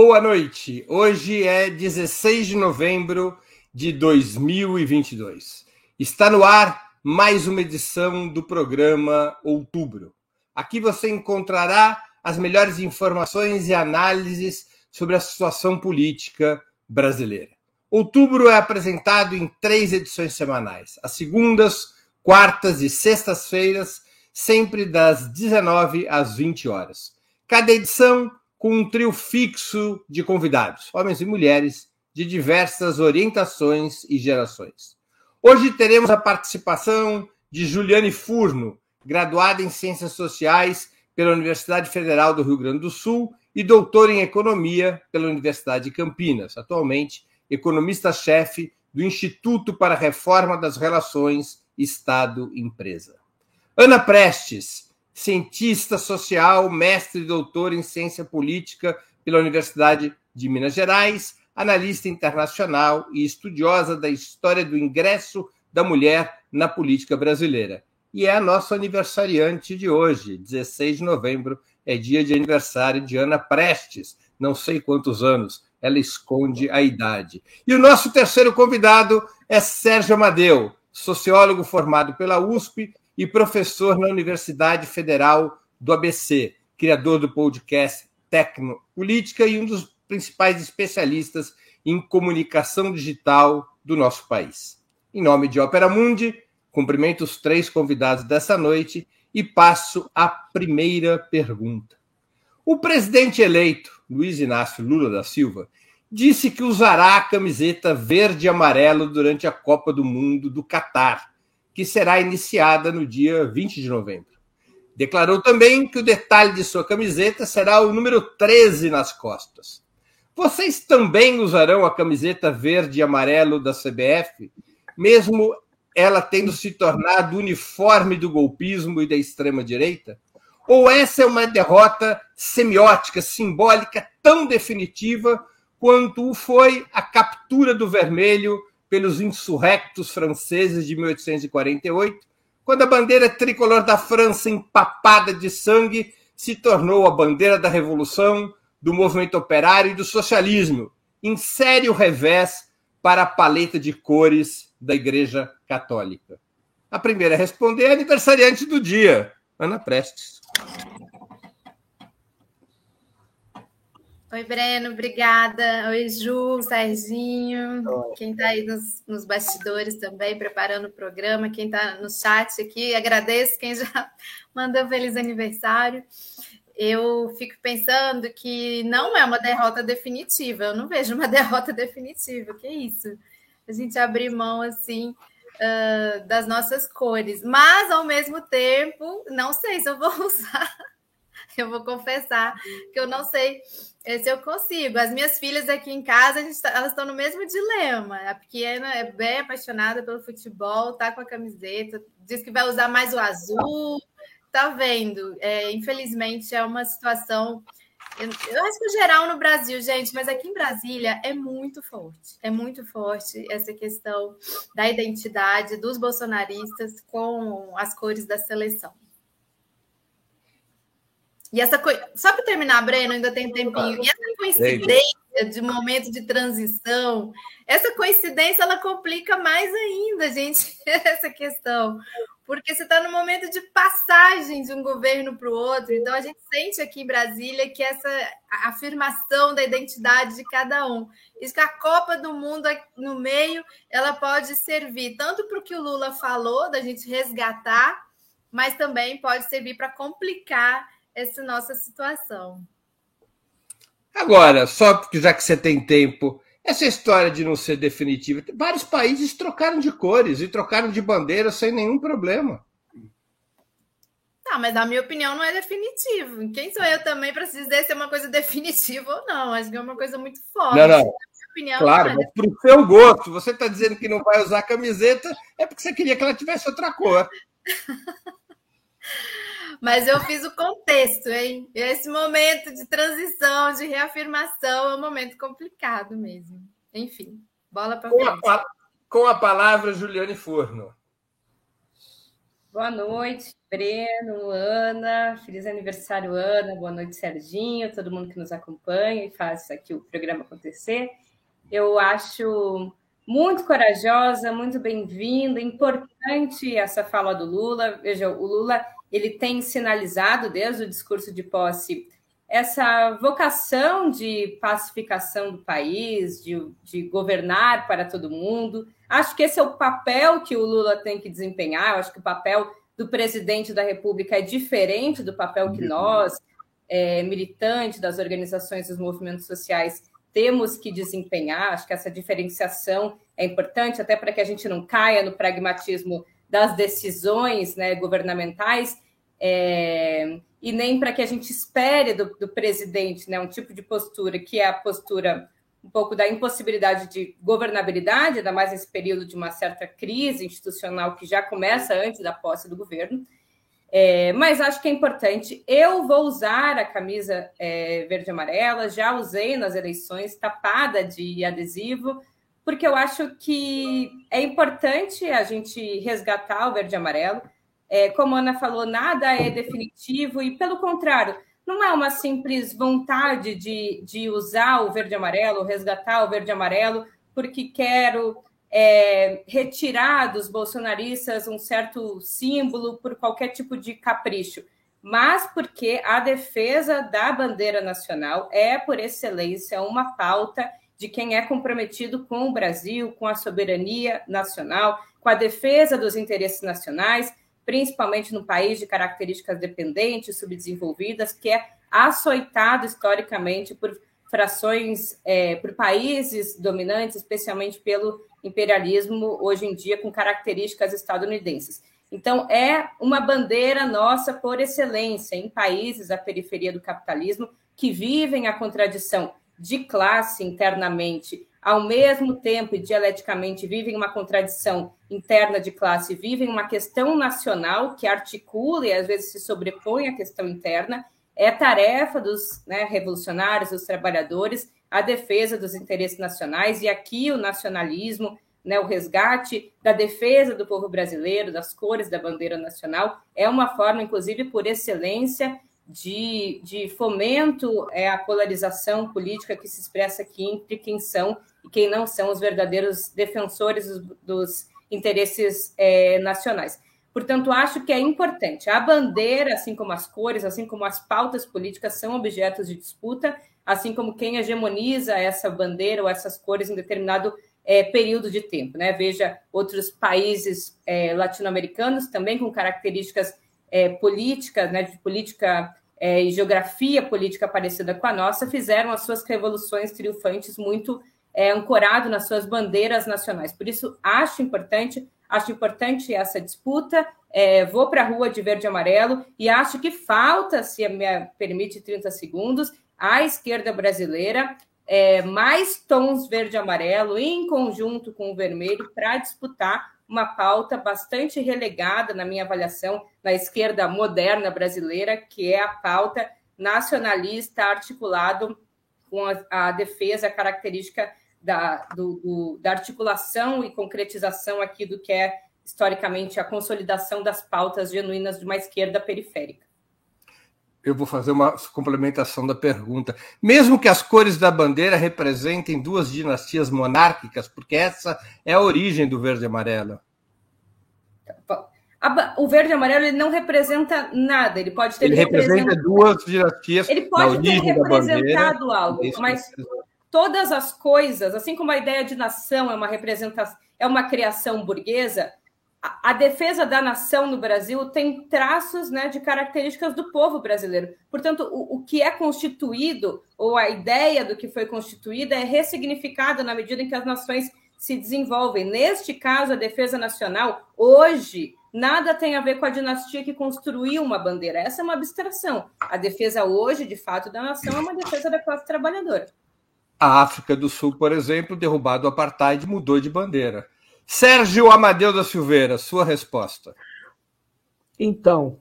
Boa noite. Hoje é 16 de novembro de 2022. Está no ar mais uma edição do programa Outubro. Aqui você encontrará as melhores informações e análises sobre a situação política brasileira. Outubro é apresentado em três edições semanais: às segundas, quartas e sextas-feiras, sempre das 19 às 20 horas. Cada edição com um trio fixo de convidados, homens e mulheres de diversas orientações e gerações. Hoje teremos a participação de Juliane Furno, graduada em Ciências Sociais pela Universidade Federal do Rio Grande do Sul e doutora em Economia pela Universidade de Campinas, atualmente economista-chefe do Instituto para a Reforma das Relações Estado-Empresa. Ana Prestes, cientista social, mestre e doutor em ciência política pela Universidade de Minas Gerais, analista internacional e estudiosa da história do ingresso da mulher na política brasileira. E é a nossa aniversariante de hoje, 16 de novembro, é dia de aniversário de Ana Prestes, não sei quantos anos, ela esconde a idade. E o nosso terceiro convidado é Sérgio Amadeu, sociólogo formado pela USP e professor na Universidade Federal do ABC, criador do podcast Tecno Política e um dos principais especialistas em comunicação digital do nosso país. Em nome de Opera Mundi, cumprimento os três convidados dessa noite e passo à primeira pergunta. O presidente eleito, Luiz Inácio Lula da Silva, disse que usará a camiseta verde e amarelo durante a Copa do Mundo do Catar que será iniciada no dia 20 de novembro. Declarou também que o detalhe de sua camiseta será o número 13 nas costas. Vocês também usarão a camiseta verde e amarelo da CBF, mesmo ela tendo se tornado uniforme do golpismo e da extrema-direita? Ou essa é uma derrota semiótica, simbólica, tão definitiva quanto foi a captura do vermelho pelos insurrectos franceses de 1848, quando a bandeira tricolor da França, empapada de sangue, se tornou a bandeira da revolução, do movimento operário e do socialismo, em sério revés para a paleta de cores da Igreja Católica. A primeira a responder é a aniversariante do dia, Ana Prestes. Oi, Breno, obrigada. Oi, Ju, Serginho, Oi. quem está aí nos, nos, bastidores também, preparando o programa, quem está no chat aqui, agradeço quem já mandou feliz aniversário. Eu fico pensando que não é uma derrota definitiva, eu não vejo uma derrota definitiva, que isso? A gente abrir mão assim uh, das nossas cores, mas ao mesmo tempo, não sei se eu vou usar, eu vou confessar que eu não sei esse eu consigo. As minhas filhas aqui em casa, tá, elas estão no mesmo dilema. A pequena é bem apaixonada pelo futebol, tá com a camiseta, diz que vai usar mais o azul. Tá vendo? É, infelizmente é uma situação. Eu, eu acho que geral no Brasil, gente, mas aqui em Brasília é muito forte. É muito forte essa questão da identidade dos bolsonaristas com as cores da seleção. E essa coisa. Só para terminar, Breno, ainda tem um tempinho. E essa coincidência de momento de transição, essa coincidência ela complica mais ainda, gente, essa questão. Porque você está no momento de passagem de um governo para o outro. Então, a gente sente aqui em Brasília que essa afirmação da identidade de cada um. Isso que a Copa do Mundo no meio, ela pode servir tanto para o que o Lula falou, da gente resgatar, mas também pode servir para complicar essa nossa situação. Agora, só porque já que você tem tempo, essa história de não ser definitiva, vários países trocaram de cores e trocaram de bandeira sem nenhum problema. Tá, mas na minha opinião não é definitivo. Quem sou eu também para dizer se é uma coisa definitiva ou não? Acho que é uma coisa muito forte. Não, não. Opinião, claro, é mas para o seu gosto, você está dizendo que não vai usar camiseta, é porque você queria que ela tivesse outra cor. Mas eu fiz o contexto, hein? Esse momento de transição, de reafirmação, é um momento complicado mesmo. Enfim, bola para frente. Com a palavra, Juliane Forno. Boa noite. Breno, Ana, feliz aniversário, Ana, boa noite, Serginho, todo mundo que nos acompanha e faz aqui o programa acontecer. Eu acho muito corajosa, muito bem-vinda, importante essa fala do Lula. Veja, o Lula ele tem sinalizado desde o discurso de posse essa vocação de pacificação do país, de, de, governar para todo mundo. Acho que esse é o papel que o Lula tem que desempenhar. Eu acho que o papel do presidente da República é diferente do papel que nós, é, militantes das organizações dos movimentos sociais, temos que desempenhar. Acho que essa diferenciação é importante, até para que a gente não caia no pragmatismo das decisões né, governamentais, é, e nem para que a gente espere do, do presidente né, um tipo de postura que é a postura um pouco da impossibilidade de governabilidade, ainda mais nesse período de uma certa crise institucional que já começa antes da posse do governo. É, mas acho que é importante. Eu vou usar a camisa é, verde e amarela, já usei nas eleições, tapada de adesivo, porque eu acho que é importante a gente resgatar o verde e amarelo. É, como a Ana falou, nada é definitivo, e pelo contrário, não é uma simples vontade de, de usar o verde e amarelo, resgatar o verde e amarelo, porque quero é, retirar dos bolsonaristas um certo símbolo por qualquer tipo de capricho, mas porque a defesa da bandeira nacional é, por excelência, uma pauta de quem é comprometido com o Brasil, com a soberania nacional, com a defesa dos interesses nacionais principalmente no país de características dependentes, subdesenvolvidas, que é açoitado historicamente por frações, é, por países dominantes, especialmente pelo imperialismo, hoje em dia com características estadunidenses. Então, é uma bandeira nossa por excelência em países da periferia do capitalismo que vivem a contradição de classe internamente ao mesmo tempo e dialeticamente vivem uma contradição interna de classe, vivem uma questão nacional que articula e às vezes se sobrepõe à questão interna, é tarefa dos né, revolucionários, dos trabalhadores, a defesa dos interesses nacionais, e aqui o nacionalismo, né, o resgate da defesa do povo brasileiro, das cores da bandeira nacional, é uma forma, inclusive, por excelência, de, de fomento é, à polarização política que se expressa aqui entre quem são e quem não são os verdadeiros defensores dos, dos interesses é, nacionais. Portanto, acho que é importante. A bandeira, assim como as cores, assim como as pautas políticas, são objetos de disputa, assim como quem hegemoniza essa bandeira ou essas cores em determinado é, período de tempo. Né? Veja outros países é, latino-americanos também com características é, políticas, né, de política é, e geografia política parecida com a nossa, fizeram as suas revoluções triunfantes muito é, ancorado nas suas bandeiras nacionais. Por isso, acho importante, acho importante essa disputa. É, vou para a rua de verde e amarelo e acho que falta, se me permite 30 segundos, a esquerda brasileira é, mais tons verde e amarelo em conjunto com o vermelho para disputar uma pauta bastante relegada, na minha avaliação, na esquerda moderna brasileira, que é a pauta nacionalista articulado com a, a defesa característica da, do, do, da articulação e concretização aqui do que é historicamente a consolidação das pautas genuínas de uma esquerda periférica. Eu vou fazer uma complementação da pergunta. Mesmo que as cores da bandeira representem duas dinastias monárquicas, porque essa é a origem do verde e amarelo. o verde e amarelo ele não representa nada, ele pode ter ele representa duas dinastias. Ele pode ter representado algo, mas todas as coisas, assim como a ideia de nação é uma representação, é uma criação burguesa, a, defesa da nação no Brasil tem traços né, de características do povo brasileiro. Portanto, o, o que é constituído, ou a ideia do que foi constituída, é ressignificada na medida em que as nações se desenvolvem. Neste caso, a defesa nacional, hoje, nada tem a ver com a dinastia que construiu uma bandeira. Essa é uma abstração. A defesa hoje, de fato, da nação é uma defesa da classe trabalhadora. A África do Sul, por exemplo, derrubado o apartheid, mudou de bandeira. Sérgio Amadeu da Silveira, sua resposta. Então,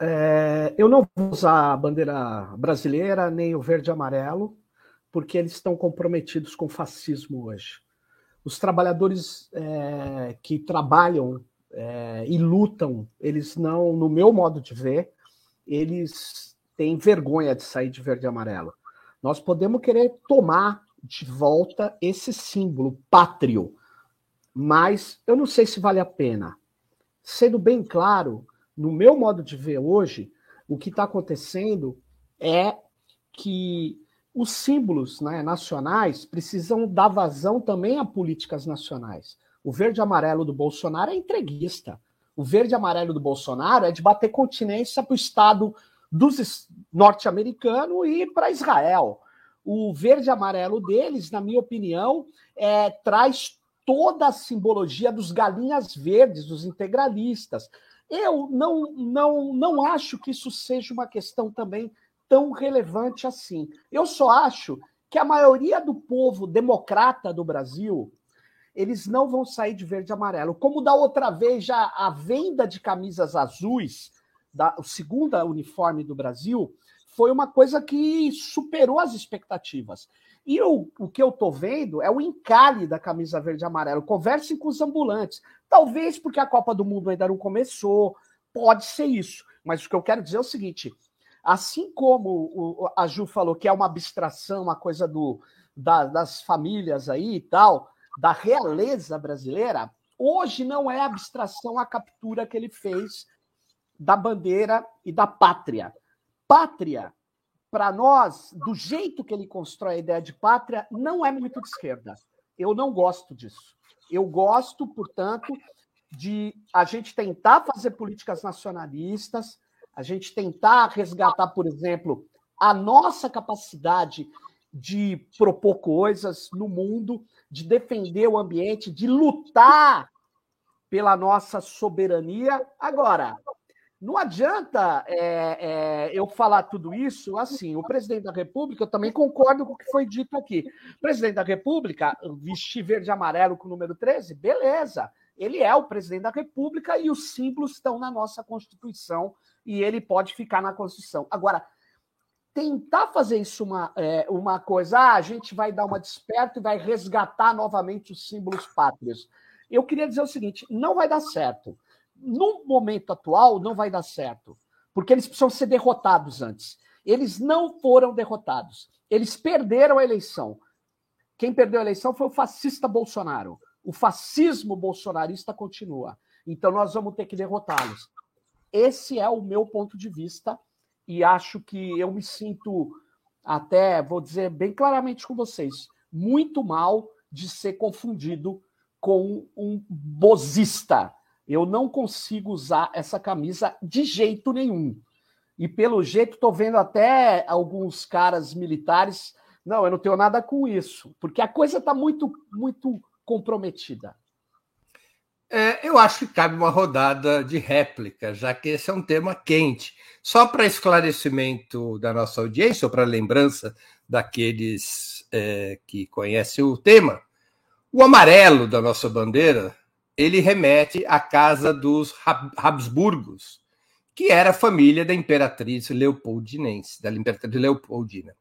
é, eu não vou usar a bandeira brasileira nem o verde e amarelo, porque eles estão comprometidos com o fascismo hoje. Os trabalhadores é, que trabalham é, e lutam, eles não, no meu modo de ver, eles têm vergonha de sair de verde e amarelo. Nós podemos querer tomar de volta esse símbolo pátrio, mas eu não sei se vale a pena. Sendo bem claro, no meu modo de ver hoje, o que está acontecendo é que os símbolos né, nacionais precisam dar vazão também a políticas nacionais. O verde e amarelo do Bolsonaro é entreguista. O verde e amarelo do Bolsonaro é de bater continência para o Estado dos norte-americano e para Israel. O verde e amarelo deles, na minha opinião, é, traz toda a simbologia dos galinhas verdes, dos integralistas. Eu não, não, não acho que isso seja uma questão também tão relevante assim. Eu só acho que a maioria do povo democrata do Brasil, eles não vão sair de verde e amarelo. Como da outra vez, já a venda de camisas azuis, da, o segundo uniforme do Brasil, foi uma coisa que superou as expectativas. E o, que eu estou vendo é o encalhe da camisa verde e amarelo. Conversem com os ambulantes. Talvez porque a Copa do Mundo ainda não começou, pode ser isso. Mas o que eu quero dizer é o seguinte: assim como o, a Ju falou que é uma abstração, uma coisa do, da, das famílias aí e tal, da realeza brasileira, hoje não é abstração a captura que ele fez da bandeira e da pátria. Pátria para nós, do jeito que ele constrói a ideia de pátria, não é muito de esquerda. Eu não gosto disso. Eu gosto, portanto, de a gente tentar fazer políticas nacionalistas, a gente tentar resgatar, por exemplo, a nossa capacidade de propor coisas no mundo, de defender o ambiente, de lutar pela nossa soberania. Agora, não adianta é, é, eu falar tudo isso assim. O presidente da República, eu também concordo com o que foi dito aqui. O presidente da República, vestir verde e amarelo com o número 13, beleza. Ele é o presidente da República e os símbolos estão na nossa Constituição e ele pode ficar na Constituição. Agora, tentar fazer isso uma, é, uma coisa, ah, a gente vai dar uma desperta e vai resgatar novamente os símbolos pátrios. Eu queria dizer o seguinte: não vai dar certo no momento atual, não vai dar certo, porque eles precisam ser derrotados antes. Eles não foram derrotados. Eles perderam a eleição. Quem perdeu a eleição foi o fascista Bolsonaro. O fascismo bolsonarista continua. Então nós vamos ter que derrotá-los. Esse é o meu ponto de vista e acho que eu me sinto até, vou dizer bem claramente com vocês, muito mal de ser confundido com um bozista eu não consigo usar essa camisa de jeito nenhum. E pelo jeito, estou vendo até alguns caras militares. Não, eu não tenho nada com isso, porque a coisa está muito, muito comprometida. É, eu acho que cabe uma rodada de réplica, já que esse é um tema quente. Só para esclarecimento da nossa audiência, ou para lembrança daqueles é, que conhecem o tema, o amarelo da nossa bandeira ele remete à casa dos Habsburgos, que era a família da imperatriz Leopoldinense, da imperatriz Leopoldina.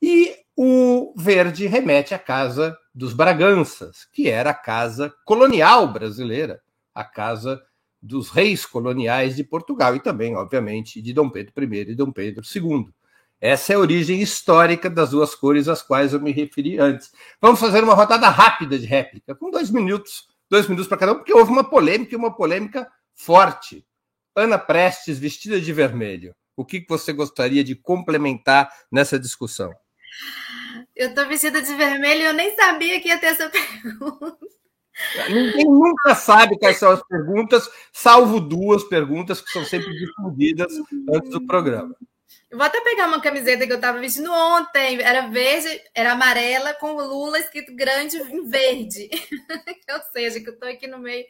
E o verde remete à casa dos Braganças, que era a casa colonial brasileira, a casa dos reis coloniais de Portugal e também, obviamente, de Dom Pedro I e Dom Pedro II. Essa é a origem histórica das duas cores às quais eu me referi antes. Vamos fazer uma rodada rápida de réplica, com dois minutos dois minutos para cada um, porque houve uma polêmica e uma polêmica forte. Ana Prestes, vestida de vermelho. O que você gostaria de complementar nessa discussão? Eu estou vestida de vermelho e eu nem sabia que ia ter essa pergunta. Ninguém nunca sabe quais são as perguntas, salvo duas perguntas que são sempre difundidas antes do programa. Eu vou até pegar uma camiseta que eu estava vestindo ontem. Era verde, era amarela, com o Lula escrito grande em verde. Ou seja, que eu estou aqui no meio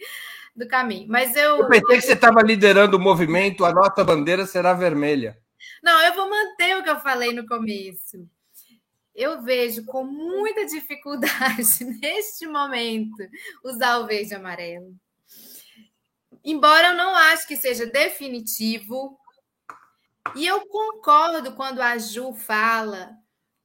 do caminho. Mas eu. Eu pensei que você estava liderando o movimento, a nossa bandeira será vermelha. Não, eu vou manter o que eu falei no começo. Eu vejo com muita dificuldade, neste momento, usar o verde e amarelo. Embora eu não acho que seja definitivo, e eu concordo quando a Ju fala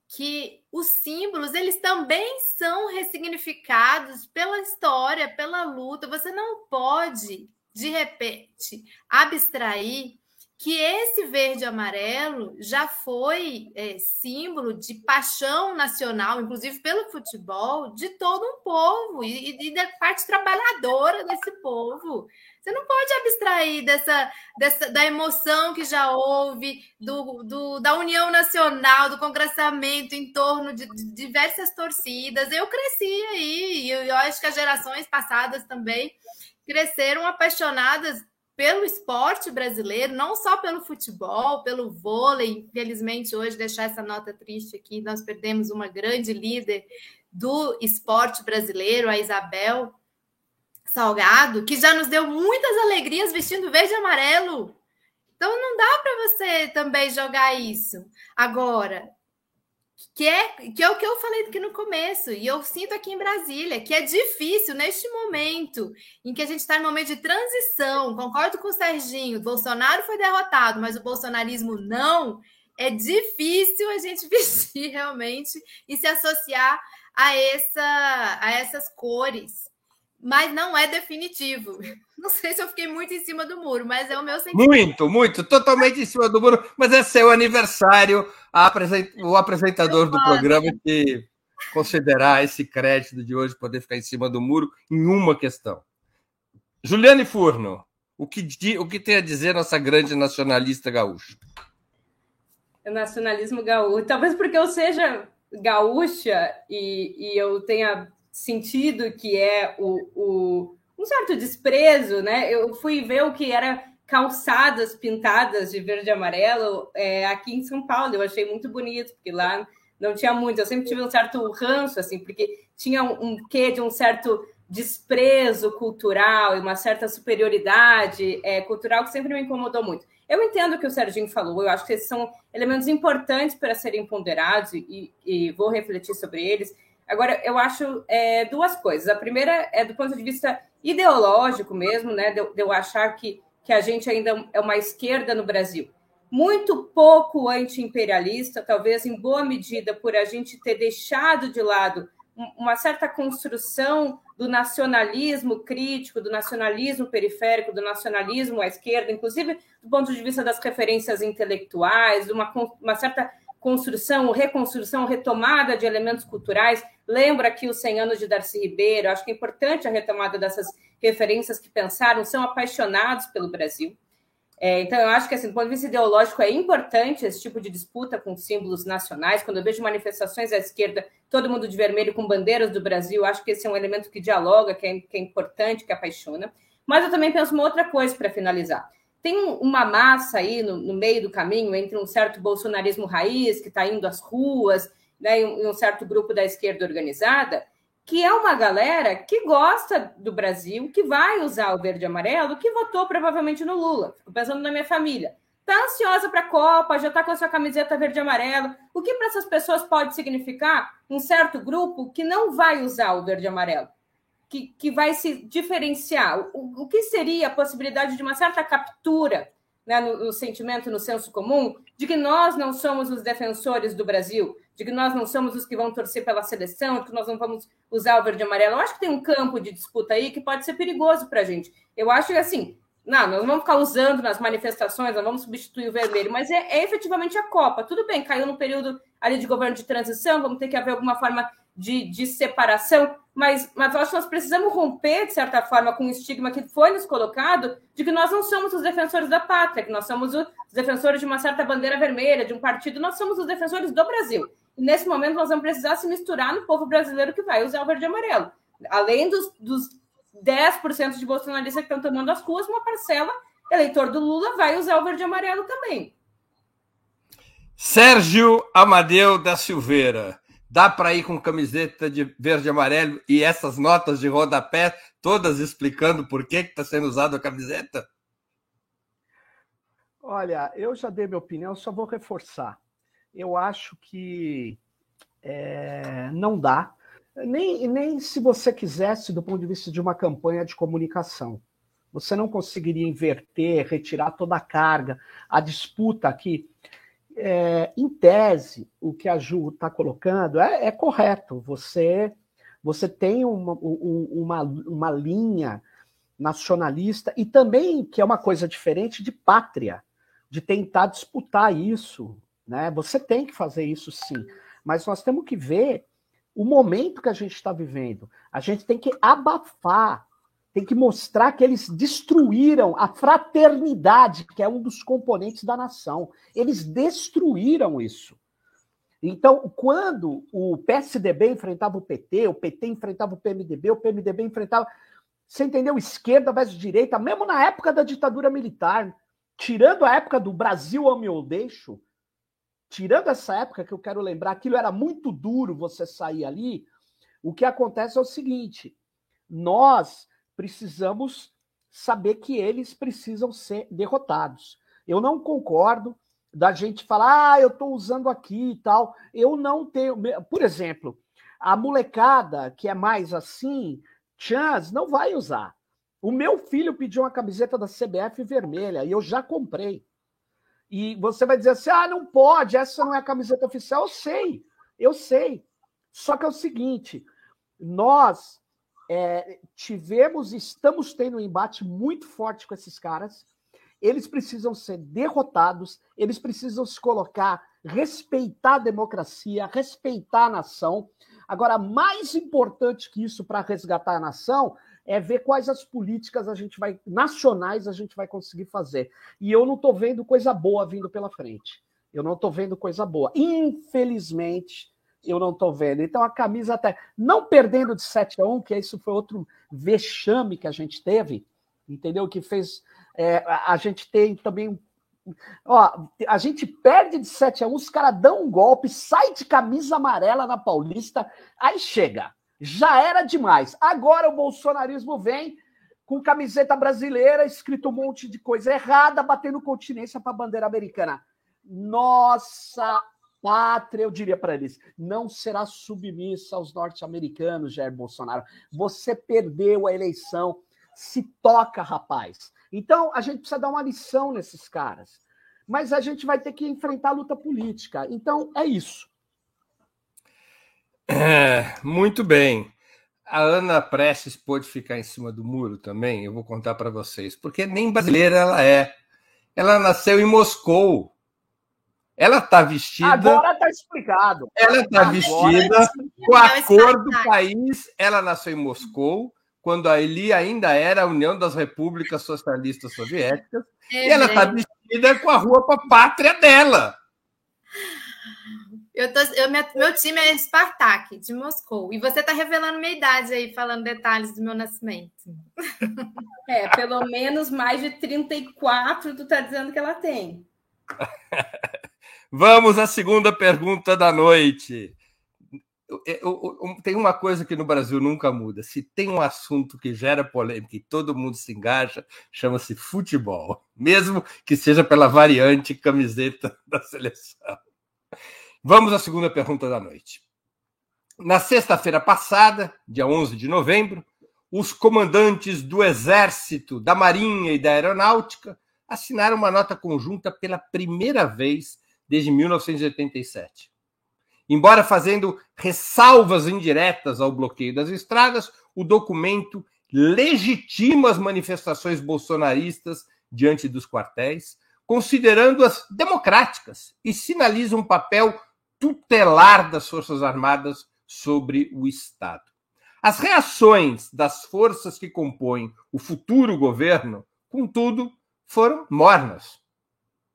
que os símbolos eles também são ressignificados pela história, pela luta. Você não pode de repente, abstrair que esse verde amarelo já foi é, símbolo de paixão nacional, inclusive pelo futebol, de todo um povo e, e da parte trabalhadora desse povo. Você não pode abstrair dessa, dessa da emoção que já houve, do, do, da união nacional, do congressamento em torno de, de diversas torcidas. Eu cresci aí, e eu, eu acho que as gerações passadas também cresceram apaixonadas pelo esporte brasileiro, não só pelo futebol, pelo vôlei. Infelizmente, hoje, deixar essa nota triste aqui, nós perdemos uma grande líder do esporte brasileiro, a Isabel Salgado, que já nos deu muitas alegrias vestindo verde e amarelo. Então, não dá para você também jogar isso. Agora, que é, que é o que eu falei aqui no começo, e eu sinto aqui em Brasília, que é difícil neste momento em que a gente está em momento de transição. Concordo com o Serginho, Bolsonaro foi derrotado, mas o bolsonarismo não. É difícil a gente vestir realmente e se associar a, essa, a essas cores mas não é definitivo. Não sei se eu fiquei muito em cima do muro, mas é o meu sentimento. Muito, muito, totalmente em cima do muro, mas é seu aniversário, o apresentador do programa que considerar esse crédito de hoje poder ficar em cima do muro em uma questão. Juliane Furno, o que, o que tem a dizer nossa grande nacionalista gaúcha? O nacionalismo gaúcho, talvez porque eu seja gaúcha e, e eu tenha sentido que é o, o, um certo desprezo, né? Eu fui ver o que era calçadas pintadas de verde e amarelo é, aqui em São Paulo. Eu achei muito bonito, porque lá não tinha muito. Eu sempre tive um certo ranço, assim, porque tinha um, um quê de um certo desprezo cultural e uma certa superioridade é, cultural que sempre me incomodou muito. Eu entendo o que o Serginho falou, eu acho que esses são elementos importantes para serem ponderados e, e vou refletir sobre eles. Agora, eu acho é, duas coisas. A primeira é do ponto de vista ideológico mesmo, né? De, de eu achar que, que a gente ainda é uma esquerda no Brasil. Muito pouco anti-imperialista, talvez em boa medida por a gente ter deixado de lado uma certa construção do nacionalismo crítico, do nacionalismo periférico, do nacionalismo à esquerda, inclusive do ponto de vista das referências intelectuais, uma, uma certa construção, reconstrução, retomada de elementos culturais. Lembra aqui os 100 anos de Darcy Ribeiro, acho que é importante a retomada dessas referências que pensaram, são apaixonados pelo Brasil. É, então, eu acho que, assim, do ponto de vista ideológico, é importante esse tipo de disputa com símbolos nacionais. Quando eu vejo manifestações à esquerda, todo mundo de vermelho com bandeiras do Brasil, acho que esse é um elemento que dialoga, que é, que é importante, que apaixona. Mas eu também penso uma outra coisa para finalizar tem uma massa aí no, no, meio do caminho entre um certo bolsonarismo raiz que está indo às ruas, né, e um, e um certo grupo da esquerda organizada, que é uma galera que gosta do Brasil, que vai usar o verde e amarelo, que votou provavelmente no Lula. Fico pensando na minha família. Está ansiosa para a Copa, já está com a sua camiseta verde e amarelo. O que para essas pessoas pode significar um certo grupo que não vai usar o verde e amarelo? Que, que vai se diferenciar? O, o que seria a possibilidade de uma certa captura né, no, no, sentimento, no senso comum, de que nós não somos os defensores do Brasil, de que nós não somos os que vão torcer pela seleção, de que nós não vamos usar o verde e amarelo. Eu acho que tem um campo de disputa aí que pode ser perigoso para a gente. Eu acho que, assim, não, nós vamos ficar usando nas manifestações, nós vamos substituir o vermelho, mas é, é efetivamente a Copa. Tudo bem, caiu no período ali de governo de transição, vamos ter que haver alguma forma de, de separação, mas, mas eu acho que nós precisamos romper, de certa forma, com o estigma que foi nos colocado de que nós não somos os defensores da pátria, que nós somos os defensores de uma certa bandeira vermelha, de um partido, nós somos os defensores do Brasil. E nesse momento nós vamos precisar se misturar no povo brasileiro que vai usar o verde e amarelo. Além dos, dos 10% de bolsonaristas que estão tomando as ruas, uma parcela eleitor do Lula vai usar o verde e amarelo também. Sérgio Amadeu da Silveira. Dá para ir com camiseta de verde e amarelo e essas notas de rodapé todas explicando por que está sendo usada a camiseta? Olha, eu já dei minha opinião, só vou reforçar. Eu acho que é, não dá, nem, nem se você quisesse, do ponto de vista de uma campanha de comunicação. Você não conseguiria inverter, retirar toda a carga, a disputa aqui é, em tese, o que a Ju está colocando é, é, correto. Você, você tem uma, uma, uma linha nacionalista e também, que é uma coisa diferente, de pátria, de tentar disputar isso. Né? Você tem que fazer isso sim, mas nós temos que ver o momento que a gente está vivendo. A gente tem que abafar, tem que mostrar que eles destruíram a fraternidade, que é um dos componentes da nação. Eles destruíram isso. Então, quando o PSDB enfrentava o PT, o PT enfrentava o PMDB, o PMDB enfrentava. Você entendeu? Esquerda versus direita, mesmo na época da ditadura militar, tirando a época do Brasil ame ou deixo, tirando essa época que eu quero lembrar, aquilo era muito duro você sair ali. O que acontece é o seguinte: nós precisamos saber que eles precisam ser derrotados. Eu não concordo da gente falar, ah, eu estou usando aqui e tal. Eu não tenho. Por exemplo, a molecada que é mais assim, chance, não vai usar. O meu filho pediu uma camiseta da CBF vermelha e eu já comprei. E você vai dizer assim: ah, não pode, essa não é a camiseta oficial. Eu sei, eu sei. Só que é o seguinte: nós é, tivemos, estamos tendo um embate muito forte com esses caras eles precisam ser derrotados, eles precisam se colocar, respeitar a democracia, respeitar a nação. Agora, mais importante que isso para resgatar a nação é ver quais as políticas a gente vai nacionais a gente vai conseguir fazer. E eu não estou vendo coisa boa vindo pela frente. Eu não estou vendo coisa boa. Infelizmente, eu não estou vendo. Então a camisa até não perdendo de 7 a 1, que isso foi outro vexame que a gente teve, entendeu? Que fez é, a gente tem também. Ó, a gente perde de 7 a 1, os caras dão um golpe, sai de camisa amarela na Paulista, aí chega. Já era demais. Agora o bolsonarismo vem com camiseta brasileira, escrito um monte de coisa errada, batendo continência para a bandeira americana. Nossa pátria, eu diria para eles, não será submissa aos norte-americanos, Jair Bolsonaro. Você perdeu a eleição. Se toca, rapaz. Então, a gente precisa dar uma lição nesses caras. Mas a gente vai ter que enfrentar a luta política. Então, é isso. É, muito bem. A Ana Prestes pôde ficar em cima do muro também, eu vou contar para vocês. Porque nem brasileira ela é. Ela nasceu em Moscou. Ela está vestida. Agora está explicado. Ela está vestida com a cor do país. Ela nasceu em Moscou quando ali ainda era a União das Repúblicas Socialistas Soviéticas, é, e ela está vestida com a roupa pátria dela. Eu tô, eu, meu time é Spartak, de Moscou. E você está revelando minha idade aí, falando detalhes do meu nascimento. É, pelo menos mais de 34 tu está dizendo que ela tem. Vamos à segunda pergunta da noite. Tem uma coisa que no Brasil nunca muda. Se tem um assunto que gera polêmica e todo mundo se engaja, chama-se futebol, mesmo que seja pela variante camiseta da seleção. Vamos à segunda pergunta da noite. Na sexta-feira passada, dia 11 de novembro, os comandantes do Exército, da Marinha e da Aeronáutica assinaram uma nota conjunta pela primeira vez desde 1987 Embora fazendo ressalvas indiretas ao bloqueio das estradas, o documento legitima as manifestações bolsonaristas diante dos quartéis, considerando-as democráticas e sinaliza um papel tutelar das Forças Armadas sobre o Estado. As reações das forças que compõem o futuro governo, contudo, foram mornas.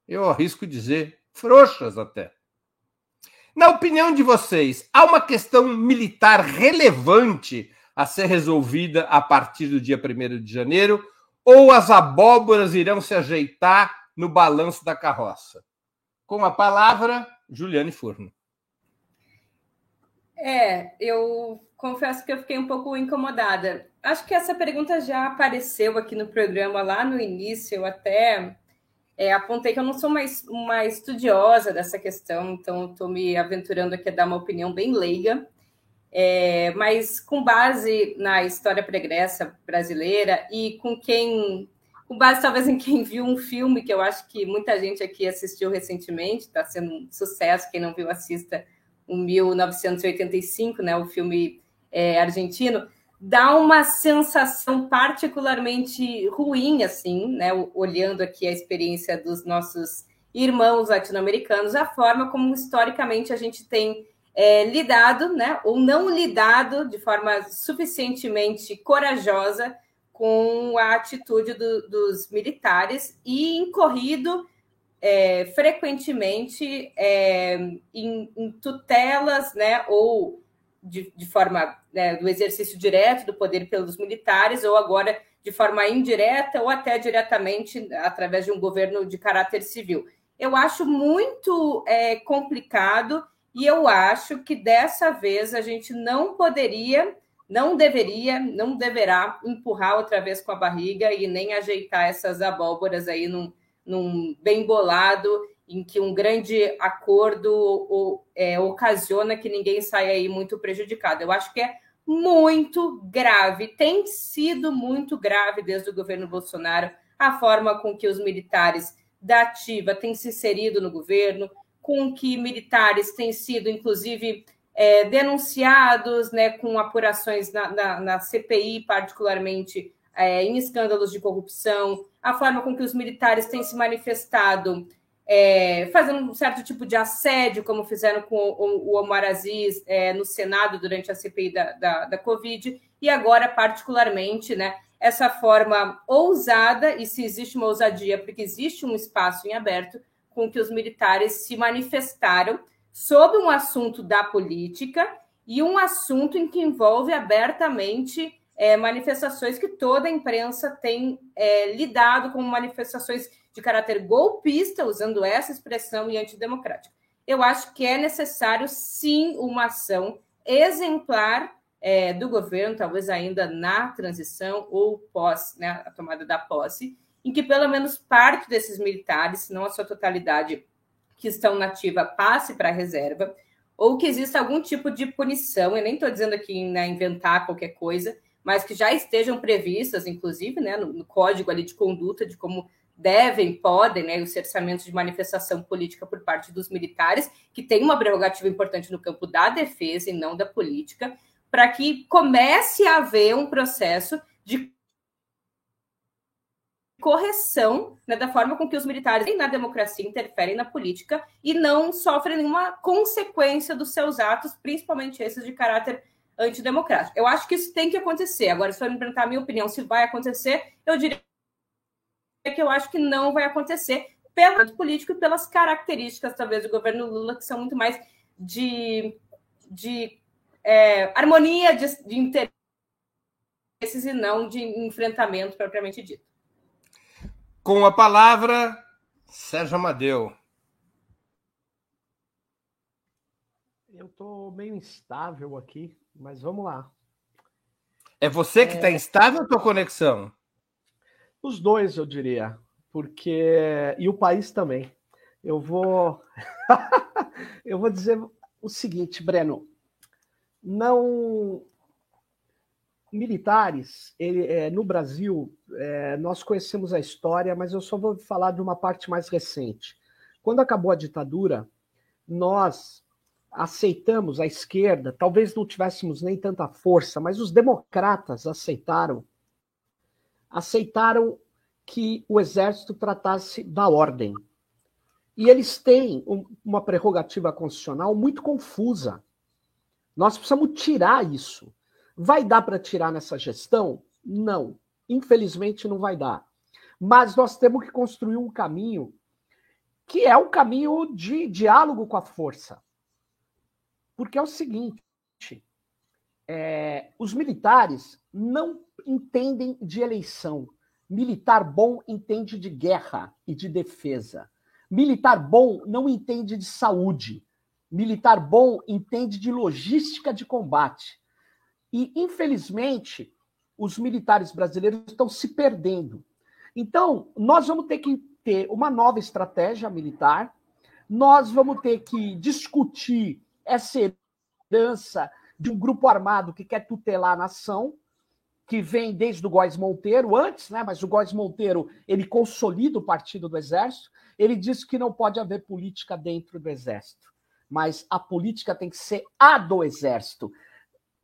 Eu arrisco dizer frouxas até. Na opinião de vocês, há uma questão militar relevante a ser resolvida a partir do dia 1 de janeiro? Ou as abóboras irão se ajeitar no balanço da carroça? Com a palavra, Juliane Furno. É, eu confesso que eu fiquei um pouco incomodada. Acho que essa pergunta já apareceu aqui no programa lá no início, eu até é, apontei que eu não sou mais uma estudiosa dessa questão, então estou me aventurando aqui a dar uma opinião bem leiga, é, mas com base na história pregressa brasileira e com quem, com base talvez em quem viu um filme que eu acho que muita gente aqui assistiu recentemente, está sendo um sucesso, quem não viu assista o 1985, né, o filme é, argentino, dá uma sensação particularmente ruim, assim, né? Olhando aqui a experiência dos nossos irmãos latino-americanos, a forma como historicamente a gente tem é, lidado, né? Ou não lidado de forma suficientemente corajosa com a atitude do, dos militares e incorrido é, frequentemente é, em, em, tutelas, né? Ou de, de forma né, do exercício direto do poder pelos militares, ou agora de forma indireta, ou até diretamente através de um governo de caráter civil. Eu acho muito é, complicado e eu acho que dessa vez a gente não poderia, não deveria, não deverá empurrar outra vez com a barriga e nem ajeitar essas abóboras aí num, num bem bolado em que um grande acordo é, ocasiona que ninguém saia aí muito prejudicado. Eu acho que é muito grave, tem sido muito grave desde o governo Bolsonaro a forma com que os militares da ativa têm se inserido no governo, com que militares têm sido, inclusive, é, denunciados né, com apurações na, na, na CPI, particularmente é, em escândalos de corrupção, a forma com que os militares têm se manifestado é, fazendo um certo tipo de assédio, como fizeram com o, o Omar Aziz é, no Senado durante a CPI da, da, da, Covid, e agora, particularmente, né, essa forma ousada, e se existe uma ousadia, porque existe um espaço em aberto, com que os militares se manifestaram sobre um assunto da política e um assunto em que envolve abertamente é, manifestações que toda a imprensa tem é, lidado como manifestações de caráter golpista, usando essa expressão, e antidemocrática. Eu acho que é necessário, sim, uma ação exemplar é, do governo, talvez ainda na transição ou pós né, a tomada da posse, em que pelo menos parte desses militares, não a sua totalidade, que estão nativa, passe para a reserva, ou que exista algum tipo de punição, eu nem estou dizendo aqui né, inventar qualquer coisa, mas que já estejam previstas, inclusive, né, no, no código ali de conduta de como devem, podem, né, os cerceamentos de manifestação política por parte dos militares, que tem uma prerrogativa importante no campo da defesa e não da política, para que comece a haver um processo de correção né, da forma com que os militares na democracia interferem na política e não sofrem nenhuma consequência dos seus atos, principalmente esses de caráter antidemocrático. Eu acho que isso tem que acontecer. Agora, se for me perguntar a minha opinião se vai acontecer, eu diria que eu acho que não vai acontecer pelo político e pelas características, talvez, do governo Lula, que são muito mais de, de é, harmonia de, de interesses e não de enfrentamento propriamente dito. Com a palavra, Sérgio Amadeu. Eu estou meio instável aqui, mas vamos lá. É você que está é... instável ou tua conexão? Os dois, eu diria. Porque. E o país também. Eu vou. eu vou dizer o seguinte, Breno. Não. Militares, ele, é, no Brasil, é, nós conhecemos a história, mas eu só vou falar de uma parte mais recente. Quando acabou a ditadura, nós aceitamos a esquerda, talvez não tivéssemos nem tanta força, mas os democratas aceitaram aceitaram que o exército tratasse da ordem. E eles têm uma prerrogativa constitucional muito confusa. Nós precisamos tirar isso. Vai dar para tirar nessa gestão? Não. Infelizmente não vai dar. Mas nós temos que construir um caminho que é um caminho de diálogo com a força. Porque é o seguinte: é, os militares não entendem de eleição. Militar bom entende de guerra e de defesa. Militar bom não entende de saúde. Militar bom entende de logística de combate. E, infelizmente, os militares brasileiros estão se perdendo. Então, nós vamos ter que ter uma nova estratégia militar, nós vamos ter que discutir essa herança de um grupo armado que quer tutelar a nação, que vem desde o Góes Monteiro, antes, né? Mas o Góes Monteiro ele consolida o partido do Exército. Ele diz que não pode haver política dentro do Exército, mas a política tem que ser a do Exército.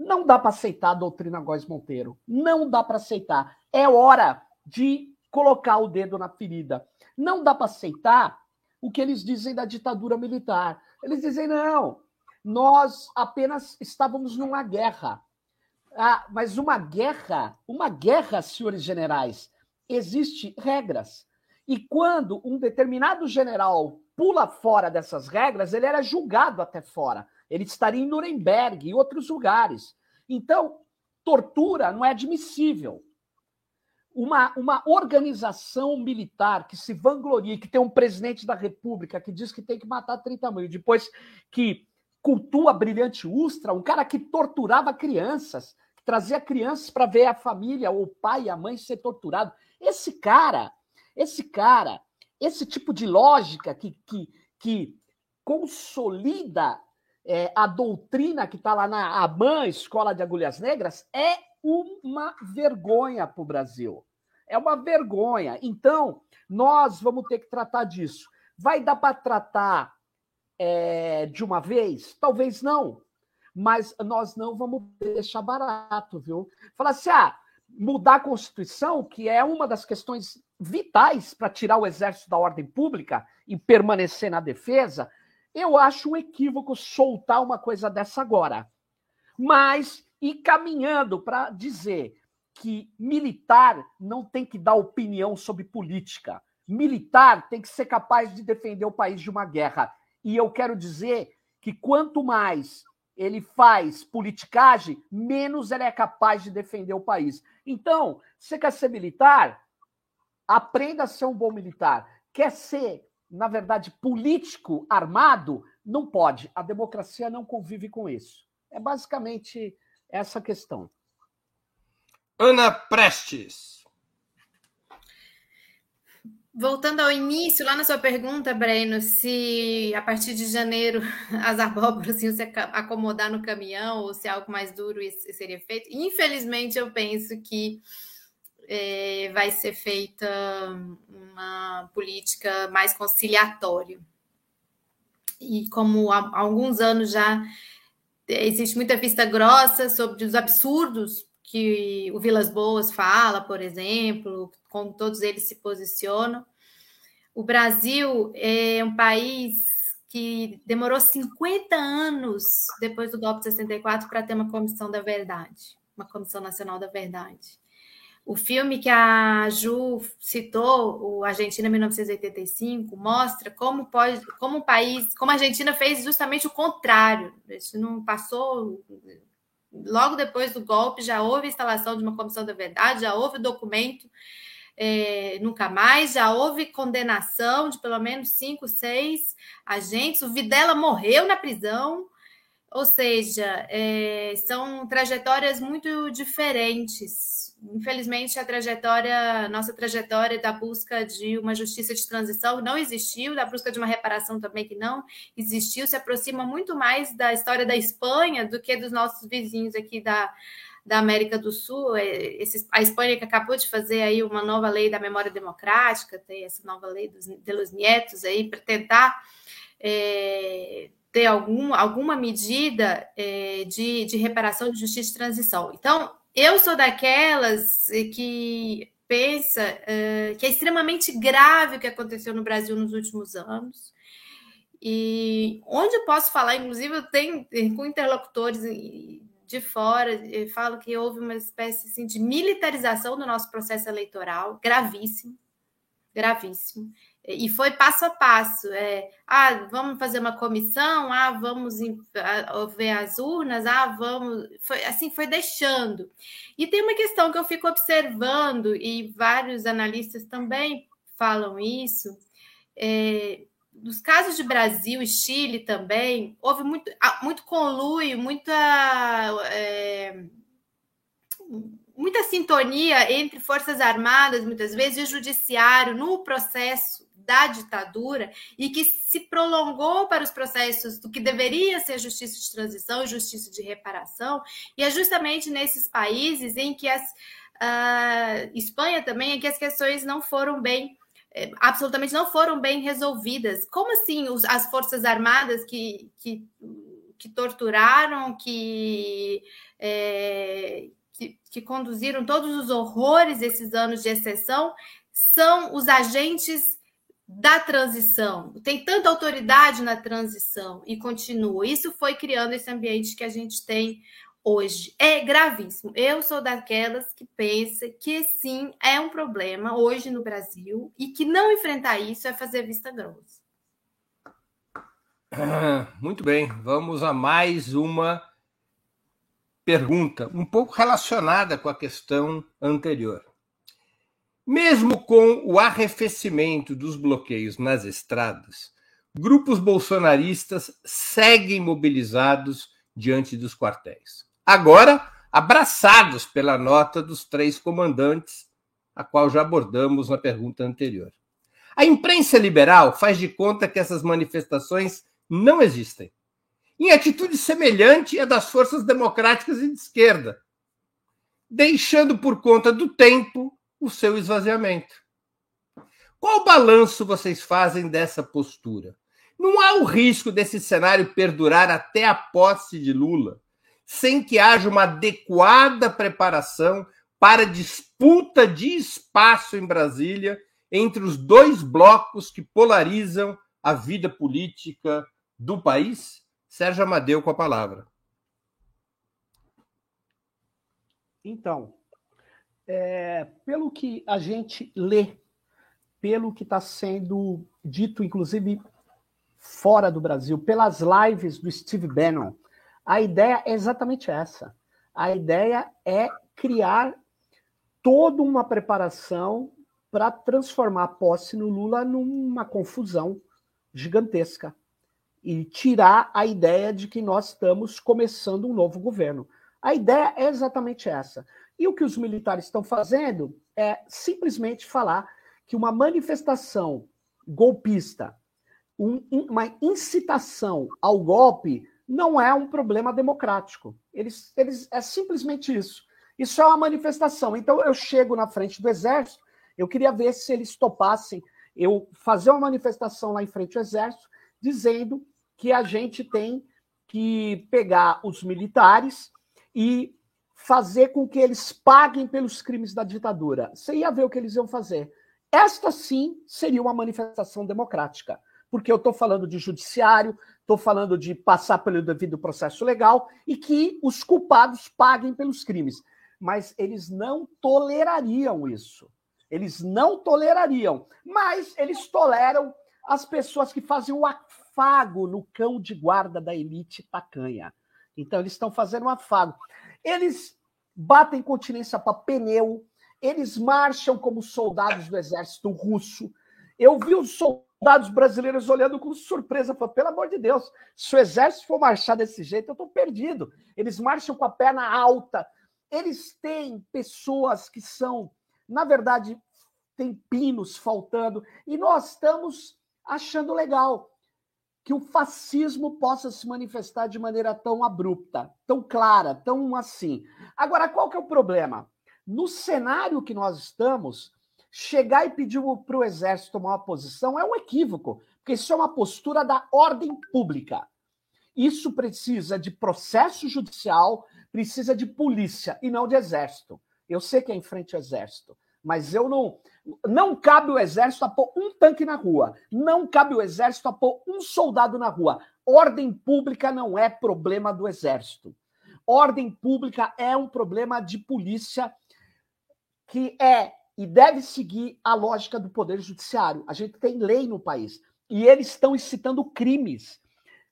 Não dá para aceitar a doutrina Góes Monteiro. Não dá para aceitar. É hora de colocar o dedo na ferida. Não dá para aceitar o que eles dizem da ditadura militar. Eles dizem, não, nós apenas estávamos numa guerra. Ah, mas uma guerra, uma guerra, senhores generais, existe regras. E quando um determinado general pula fora dessas regras, ele era julgado até fora. Ele estaria em Nuremberg e outros lugares. Então, tortura não é admissível. Uma, uma organização militar que se vangloria, que tem um presidente da República que diz que tem que matar 30 mil, depois que cultua brilhante Ustra, um cara que torturava crianças, que trazia crianças para ver a família, o pai e a mãe ser torturado. Esse cara, esse cara, esse tipo de lógica que, que, que consolida é, a doutrina que está lá na ABAN, Escola de Agulhas Negras, é uma vergonha para o Brasil. É uma vergonha. Então, nós vamos ter que tratar disso. Vai dar para tratar é, de uma vez? Talvez não. Mas nós não vamos deixar barato, viu? Falar assim, ah, mudar a Constituição, que é uma das questões vitais para tirar o exército da ordem pública e permanecer na defesa, eu acho um equívoco soltar uma coisa dessa agora. Mas ir caminhando para dizer que militar não tem que dar opinião sobre política. Militar tem que ser capaz de defender o país de uma guerra. E eu quero dizer que quanto mais ele faz politicagem, menos ele é capaz de defender o país. Então, você quer ser militar? Aprenda a ser um bom militar. Quer ser na verdade, político armado, não pode. A democracia não convive com isso. É basicamente essa questão. Ana Prestes. Voltando ao início, lá na sua pergunta, Breno, se a partir de janeiro as abóboras iam se acomodar no caminhão ou se algo mais duro seria feito, infelizmente eu penso que é, vai ser feita uma política mais conciliatória. E como há, alguns anos já existe muita vista grossa sobre os absurdos que o Vilas Boas fala, por exemplo, como todos eles se posicionam. O Brasil é um país que demorou 50 anos depois do golpe de 64 para ter uma comissão da verdade, uma comissão nacional da verdade. O filme que a Ju citou, o Argentina 1985, mostra como pode, como o país, como a Argentina fez justamente o contrário. Isso não passou logo depois do golpe, já houve instalação de uma comissão da verdade, já houve documento é, nunca mais, já houve condenação de pelo menos cinco, seis agentes. O Videla morreu na prisão. Ou seja, é, são trajetórias muito diferentes infelizmente, a trajetória, nossa trajetória da busca de uma justiça de transição não existiu, da busca de uma reparação também que não existiu, se aproxima muito mais da história da Espanha do que dos nossos vizinhos aqui da, da América do Sul. É, a Espanha que acabou de fazer aí uma nova lei da memória democrática, tem essa nova lei dos, dos nietos aí para tentar é, ter algum, alguma medida é, de, de reparação de justiça de transição. Então, eu sou daquelas que pensa uh, que é extremamente grave o que aconteceu no Brasil nos últimos anos. E onde eu posso falar, inclusive, eu tenho com interlocutores de fora, eu falo que houve uma espécie assim, de militarização do nosso processo eleitoral, gravíssimo, gravíssimo. E foi passo a passo. É, ah, vamos fazer uma comissão, ah, vamos ver as urnas, ah, vamos. Foi, assim, foi deixando. E tem uma questão que eu fico observando, e vários analistas também falam isso. É, nos casos de Brasil e Chile também, houve muito, muito conluio, muita. É, muita sintonia entre Forças Armadas, muitas vezes, e o Judiciário no processo da ditadura e que se prolongou para os processos do que deveria ser justiça de transição e justiça de reparação, e é justamente nesses países em que as uh, Espanha também, em que as questões não foram bem absolutamente não foram bem resolvidas. Como assim os, as forças armadas que, que que torturaram, que, é, que, que conduziram todos os horrores desses anos de exceção, são os agentes da transição. Tem tanta autoridade na transição e continua. Isso foi criando esse ambiente que a gente tem hoje. É gravíssimo. Eu sou daquelas que pensa que sim, é um problema hoje no Brasil e que não enfrentar isso é fazer vista grossa. Muito bem, vamos a mais uma pergunta, um pouco relacionada com a questão anterior. Mesmo com o arrefecimento dos bloqueios nas estradas, grupos bolsonaristas seguem mobilizados diante dos quartéis. Agora, abraçados pela nota dos três comandantes, a qual já abordamos na pergunta anterior. A imprensa liberal faz de conta que essas manifestações não existem. Em atitude semelhante à das forças democráticas e de esquerda, deixando por conta do tempo o seu esvaziamento. Qual balanço vocês fazem dessa postura? Não há o risco desse cenário perdurar até a posse de Lula, sem que haja uma adequada preparação para disputa de espaço em Brasília entre os dois blocos que polarizam a vida política do país? Sérgio Amadeu com a palavra. Então, é, pelo que a gente lê, pelo que está sendo dito, inclusive fora do Brasil, pelas lives do Steve Bannon, a ideia é exatamente essa. A ideia é criar toda uma preparação para transformar a posse no Lula numa confusão gigantesca e tirar a ideia de que nós estamos começando um novo governo. A ideia é exatamente essa. E o que os militares estão fazendo é simplesmente falar que uma manifestação golpista, um, uma incitação ao golpe, não é um problema democrático. Eles, eles é simplesmente isso. Isso é uma manifestação. Então eu chego na frente do exército, eu queria ver se eles topassem eu fazer uma manifestação lá em frente ao exército, dizendo que a gente tem que pegar os militares e fazer com que eles paguem pelos crimes da ditadura. Você ia ver o que eles iam fazer. Esta sim seria uma manifestação democrática, porque eu estou falando de judiciário, estou falando de passar pelo devido processo legal e que os culpados paguem pelos crimes. Mas eles não tolerariam isso. Eles não tolerariam. Mas eles toleram as pessoas que fazem o afago no cão de guarda da elite tacanha. Então, eles estão fazendo um afago. Eles batem continência para pneu, eles marcham como soldados do exército russo. Eu vi os soldados brasileiros olhando com surpresa, falando, pelo amor de Deus, se o exército for marchar desse jeito, eu estou perdido. Eles marcham com a perna alta. Eles têm pessoas que são, na verdade, tem pinos faltando, e nós estamos achando legal que o fascismo possa se manifestar de maneira tão abrupta, tão clara, tão assim. Agora, qual que é o problema? No cenário que nós estamos, chegar e pedir para o exército tomar uma posição é um equívoco, porque isso é uma postura da ordem pública. Isso precisa de processo judicial, precisa de polícia e não de exército. Eu sei que é em frente ao exército, mas eu não. Não cabe o exército a pôr um tanque na rua. Não cabe o exército a pôr um soldado na rua. Ordem pública não é problema do exército. Ordem pública é um problema de polícia que é e deve seguir a lógica do poder judiciário. A gente tem lei no país e eles estão incitando crimes.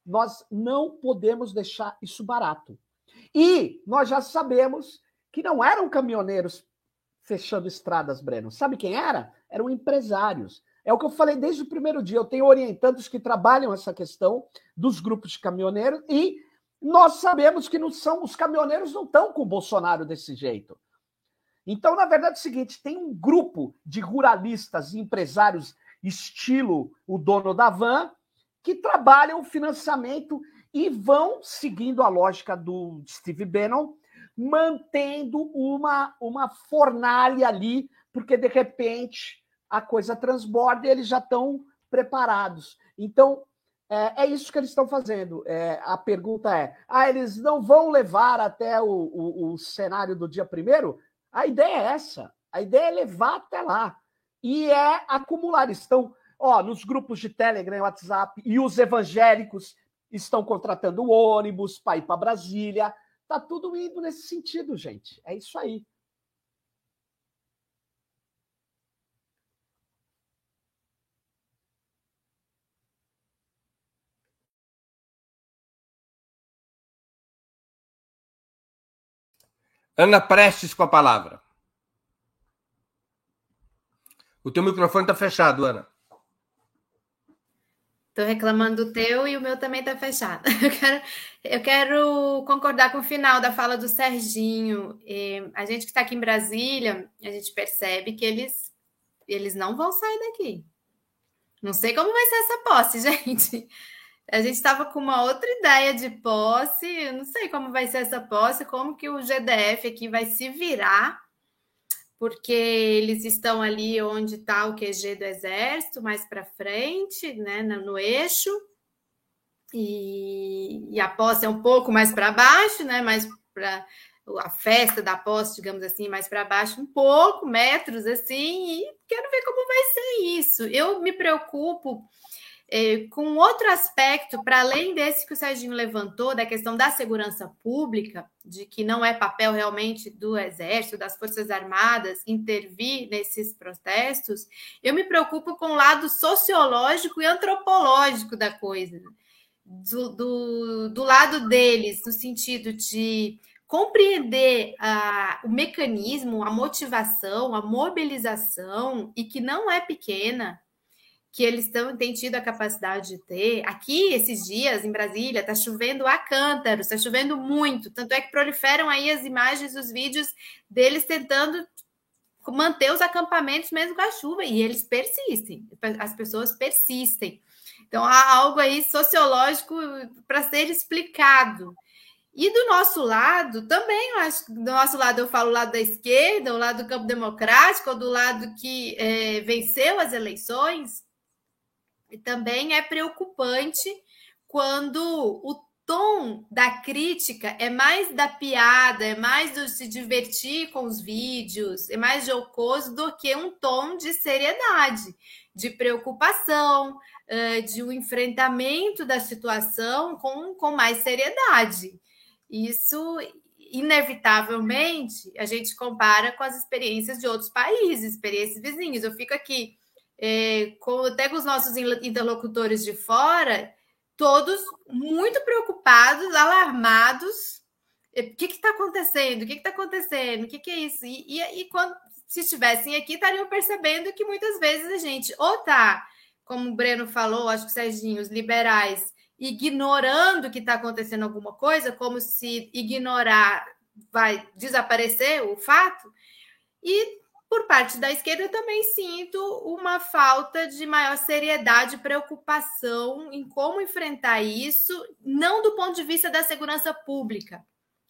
Nós não podemos deixar isso barato. E nós já sabemos que não eram caminhoneiros fechando estradas, Breno. Sabe quem era? Eram empresários. É o que eu falei desde o primeiro dia. Eu tenho orientantes que trabalham essa questão dos grupos de caminhoneiros e nós sabemos que não são os caminhoneiros não estão com o Bolsonaro desse jeito. Então, na verdade, é o seguinte: tem um grupo de ruralistas e empresários, estilo o dono da van, que trabalham o financiamento e vão seguindo a lógica do Steve Bannon mantendo uma, uma fornalha ali, porque de repente a coisa transborda e eles já estão preparados. Então, É, é isso que eles estão fazendo. É, a pergunta é: ah, eles não vão levar até o, o, o cenário do dia primeiro? A ideia é essa. A ideia é levar até lá. E é acumular. Estão, ó, nos grupos de Telegram e WhatsApp, e os evangélicos estão contratando ônibus para ir para Brasília. Tá tudo indo nesse sentido, gente. É isso aí. Ana Prestes com a palavra. O teu microfone está fechado, Ana. Estou reclamando do teu e o meu também está fechado. Eu quero, eu quero concordar com o final da fala do Serginho. E a gente que está aqui em Brasília, a gente percebe que eles, eles não vão sair daqui. Não sei como vai ser essa posse, gente. A gente estava com uma outra ideia de posse, eu não sei como vai ser essa posse, como que o GDF aqui vai se virar, porque eles estão ali onde está o QG do Exército, mais para frente, né, no eixo, e, e, a posse é um pouco mais para baixo, né, mais para a festa da posse, digamos assim, mais para baixo, um pouco, metros assim, e quero ver como vai ser isso. Eu me preocupo é, com outro aspecto, para além desse que o Serginho levantou, da questão da segurança pública, de que não é papel realmente do Exército, das Forças Armadas, intervir nesses protestos, eu me preocupo com o lado sociológico e antropológico da coisa. Do, do, do lado deles, no sentido de compreender a, o mecanismo, a motivação, a mobilização, e que não é pequena, que eles tão, têm tido a capacidade de ter. Aqui, esses dias, em Brasília, está chovendo a cântaros, está chovendo muito. Tanto é que proliferam aí as imagens, os vídeos deles tentando manter os acampamentos mesmo com a chuva. E eles persistem, as pessoas persistem. Então, há algo aí sociológico para ser explicado. E do nosso lado, também, acho do nosso lado eu falo o lado da esquerda, o lado do campo democrático, ou do lado que é, venceu as eleições, também é preocupante quando o tom da crítica é mais da piada, é mais do se divertir com os vídeos, é mais jocoso do que um tom de seriedade, de preocupação, de um enfrentamento da situação com, com mais seriedade. Isso, inevitavelmente, a gente compara com as experiências de outros países, experiências vizinhos. Eu fico aqui é, com, até com os nossos interlocutores de fora, todos muito preocupados, alarmados. O que está acontecendo? O que está acontecendo? O que, que, é isso? E, e, e, quando se estivessem aqui, estariam percebendo que muitas vezes a gente ou está, como o Breno falou, acho que o Serginho, os liberais, ignorando que está acontecendo alguma coisa, como se ignorar vai desaparecer o fato, e por parte da esquerda, eu também sinto uma falta de maior seriedade, preocupação em como enfrentar isso, não do ponto de vista da segurança pública,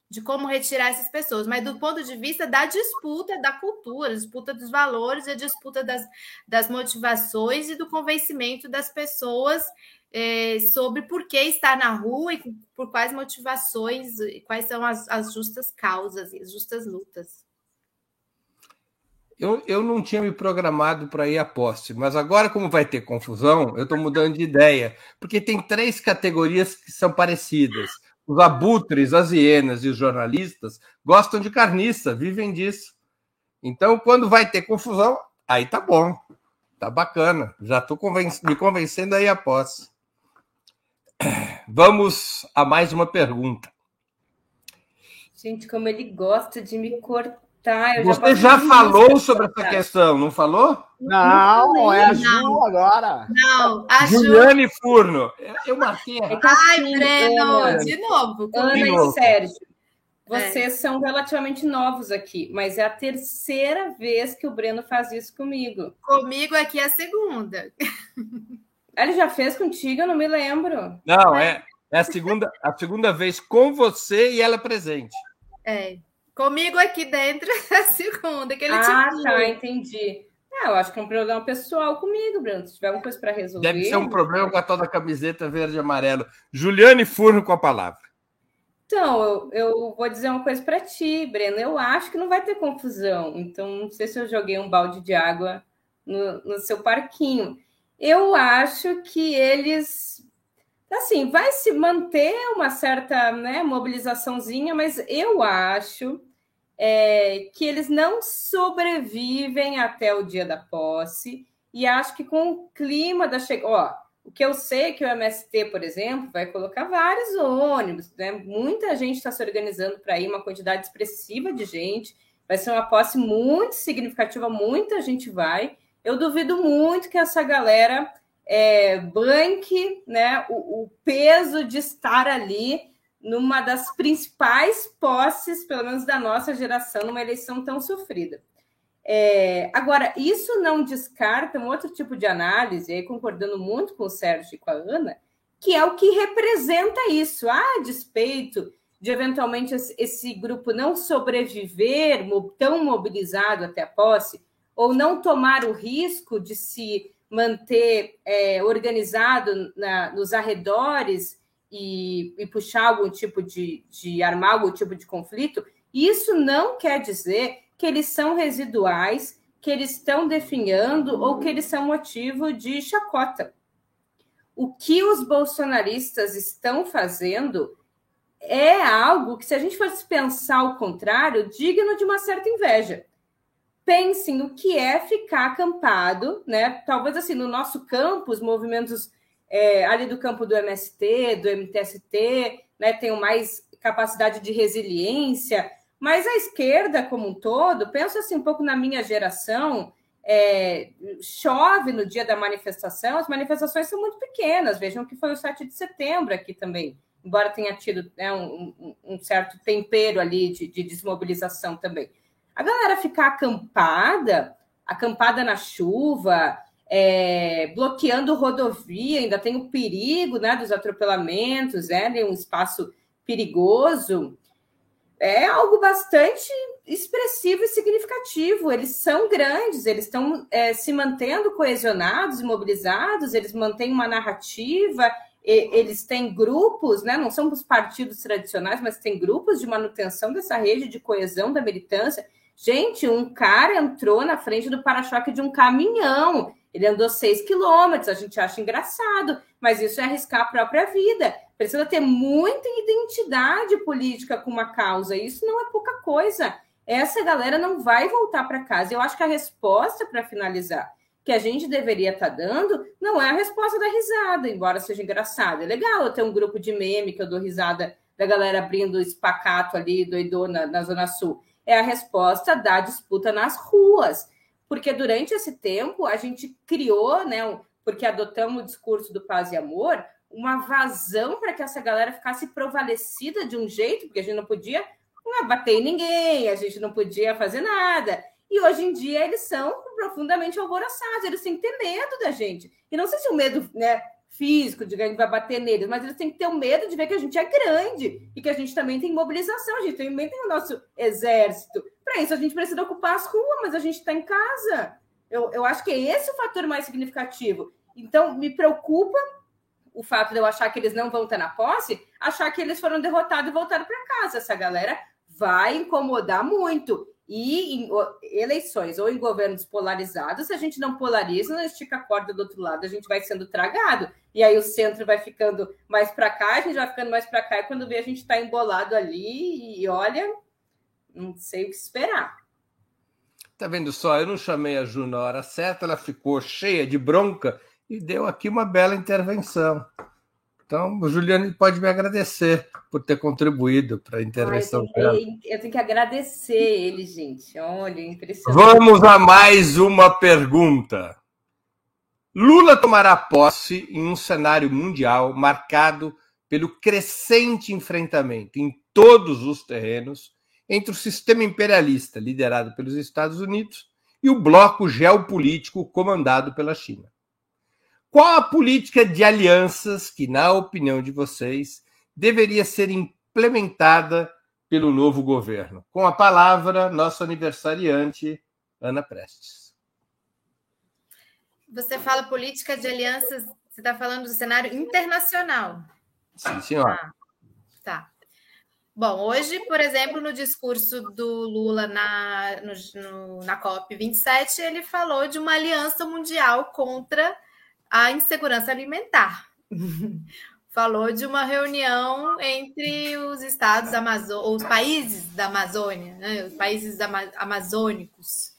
de como retirar essas pessoas, mas do ponto de vista da disputa da cultura, disputa dos valores, a disputa das, das motivações e do convencimento das pessoas é, sobre por que estar na rua e por quais motivações, quais são as, as justas causas e as justas lutas. Eu, eu não tinha me programado para ir à posse, mas agora, como vai ter confusão, eu estou mudando de ideia, porque tem três categorias que são parecidas. Os abutres, as hienas e os jornalistas gostam de carniça, vivem disso. Então, quando vai ter confusão, aí tá bom, tá bacana. Já estou conven me convencendo aí a posse. Vamos a mais uma pergunta. Gente, como ele gosta de me cortar Tá, Você já, falou sobre essa questão, não falou? Não, não é a Ju não. agora. Não, a Ju. Juliane Furno. Eu marquei. É Ai, assim, Breno, Ana, de novo. Ana de novo. e Sérgio, vocês é. são relativamente novos aqui, mas é a terceira vez que o Breno faz isso comigo. Comigo aqui é a segunda. Ele já fez contigo, eu não me lembro. Não, é, é a, segunda, a segunda vez com você e ela presente. É. Comigo aqui dentro é a segunda, que ele Ah, tá, entendi. Ah, eu acho que é um problema pessoal comigo, Bruno. Se tiver alguma coisa para resolver. Deve ser um problema com a tal da camiseta verde e amarelo. Juliane Furno com a palavra. Então, eu, eu vou dizer uma coisa para ti, Breno. Eu acho que não vai ter confusão. Então, não sei se eu joguei um balde de água no, no seu parquinho. Eu acho que eles. Assim, vai se manter uma certa né, mobilizaçãozinha, mas eu acho é, que eles não sobrevivem até o dia da posse, e acho que com o clima da chegada. O que eu sei é que o MST, por exemplo, vai colocar vários ônibus, né? Muita gente está se organizando para ir, uma quantidade expressiva de gente. Vai ser uma posse muito significativa, muita gente vai. Eu duvido muito que essa galera é, banque né, o, o peso de estar ali numa das principais posses, pelo menos da nossa geração, numa eleição tão sofrida. É, agora, isso não descarta um outro tipo de análise, aí concordando muito com o Sérgio e com a Ana, que é o que representa isso, a ah, despeito de eventualmente esse grupo não sobreviver tão mobilizado até a posse, ou não tomar o risco de se manter é, organizado na, nos arredores e, e puxar algum tipo de, de armar algum tipo de conflito, isso não quer dizer que eles são residuais, que eles estão definhando ou que eles são motivo de chacota. O que os bolsonaristas estão fazendo é algo que, se a gente fosse pensar o contrário, digno de uma certa inveja. Pensem o que é ficar acampado, né? Talvez assim, no nosso campo, os movimentos é, ali do campo do MST, do MTST, né, tenham mais capacidade de resiliência, mas a esquerda como um todo, penso assim um pouco na minha geração, é, chove no dia da manifestação, as manifestações são muito pequenas, vejam que foi o 7 de setembro aqui também, embora tenha tido né, um, um, certo tempero ali de, de desmobilização também. A galera ficar acampada, acampada na chuva, é, bloqueando rodovia, ainda tem o perigo né, dos atropelamentos, né, um espaço perigoso, é algo bastante expressivo e significativo. Eles são grandes, eles estão é, se mantendo coesionados e mobilizados, eles mantêm uma narrativa, eles têm grupos, né, não são os partidos tradicionais, mas tem grupos de manutenção dessa rede de coesão da militância. Gente, um cara entrou na frente do para-choque de um caminhão ele andou seis quilômetros, a gente acha engraçado, mas isso é arriscar a própria vida. Precisa ter muita identidade política com uma causa. Isso não é pouca coisa. Essa galera não vai voltar para casa. Eu acho que a resposta, para finalizar, que a gente deveria estar tá dando, não é a resposta da risada, embora seja engraçado. É legal eu ter um grupo de meme que eu dou risada da galera abrindo espacato ali, doidona, na Zona Sul. É a resposta da disputa nas ruas porque durante esse tempo a gente criou, né, porque adotamos o discurso do paz e amor, uma vazão para que essa galera ficasse provalecida de um jeito, porque a gente não podia não bater em ninguém, a gente não podia fazer nada. E hoje em dia eles são profundamente alvoroçados, eles têm que ter medo da gente. E não sei se o medo né, físico de que vai bater neles, mas eles têm que ter o medo de ver que a gente é grande e que a gente também tem mobilização, a gente também tem o nosso exército. Para isso, a gente precisa ocupar as ruas, mas a gente está em casa. Eu, eu acho que é esse o fator mais significativo. Então, me preocupa o fato de eu achar que eles não vão estar na posse, achar que eles foram derrotados e voltaram para casa. Essa galera vai incomodar muito. E em eleições ou em governos polarizados, se a gente não polariza, não estica a corda do outro lado, a gente vai sendo tragado. E aí o centro vai ficando mais para cá, a gente vai ficando mais para cá, e quando vê, a gente está embolado ali e olha, não sei o que esperar. Tá vendo só? Eu não chamei a Ju na hora certa, ela ficou cheia de bronca e deu aqui uma bela intervenção. Então, o Juliano pode me agradecer por ter contribuído para a intervenção Ai, eu, tenho, eu, tenho que agradecer ele, gente. Olha, impressionante. Vamos a mais uma pergunta. Lula tomará posse em um cenário mundial marcado pelo crescente enfrentamento em todos os terrenos entre o sistema imperialista, liderado pelos Estados Unidos, e o bloco geopolítico comandado pela China. Qual a política de alianças que, na opinião de vocês, deveria ser implementada pelo novo governo? Com a palavra, nosso aniversariante, Ana Prestes. você fala política de alianças, você está falando do cenário internacional. Sim, senhora. Ah, tá. Bom, hoje, por exemplo, no discurso do Lula na, no, no, na COP27, ele falou de uma aliança mundial contra a insegurança alimentar. falou de uma reunião entre os estados amazônicos, os países da Amazônia, né, os países amazônicos.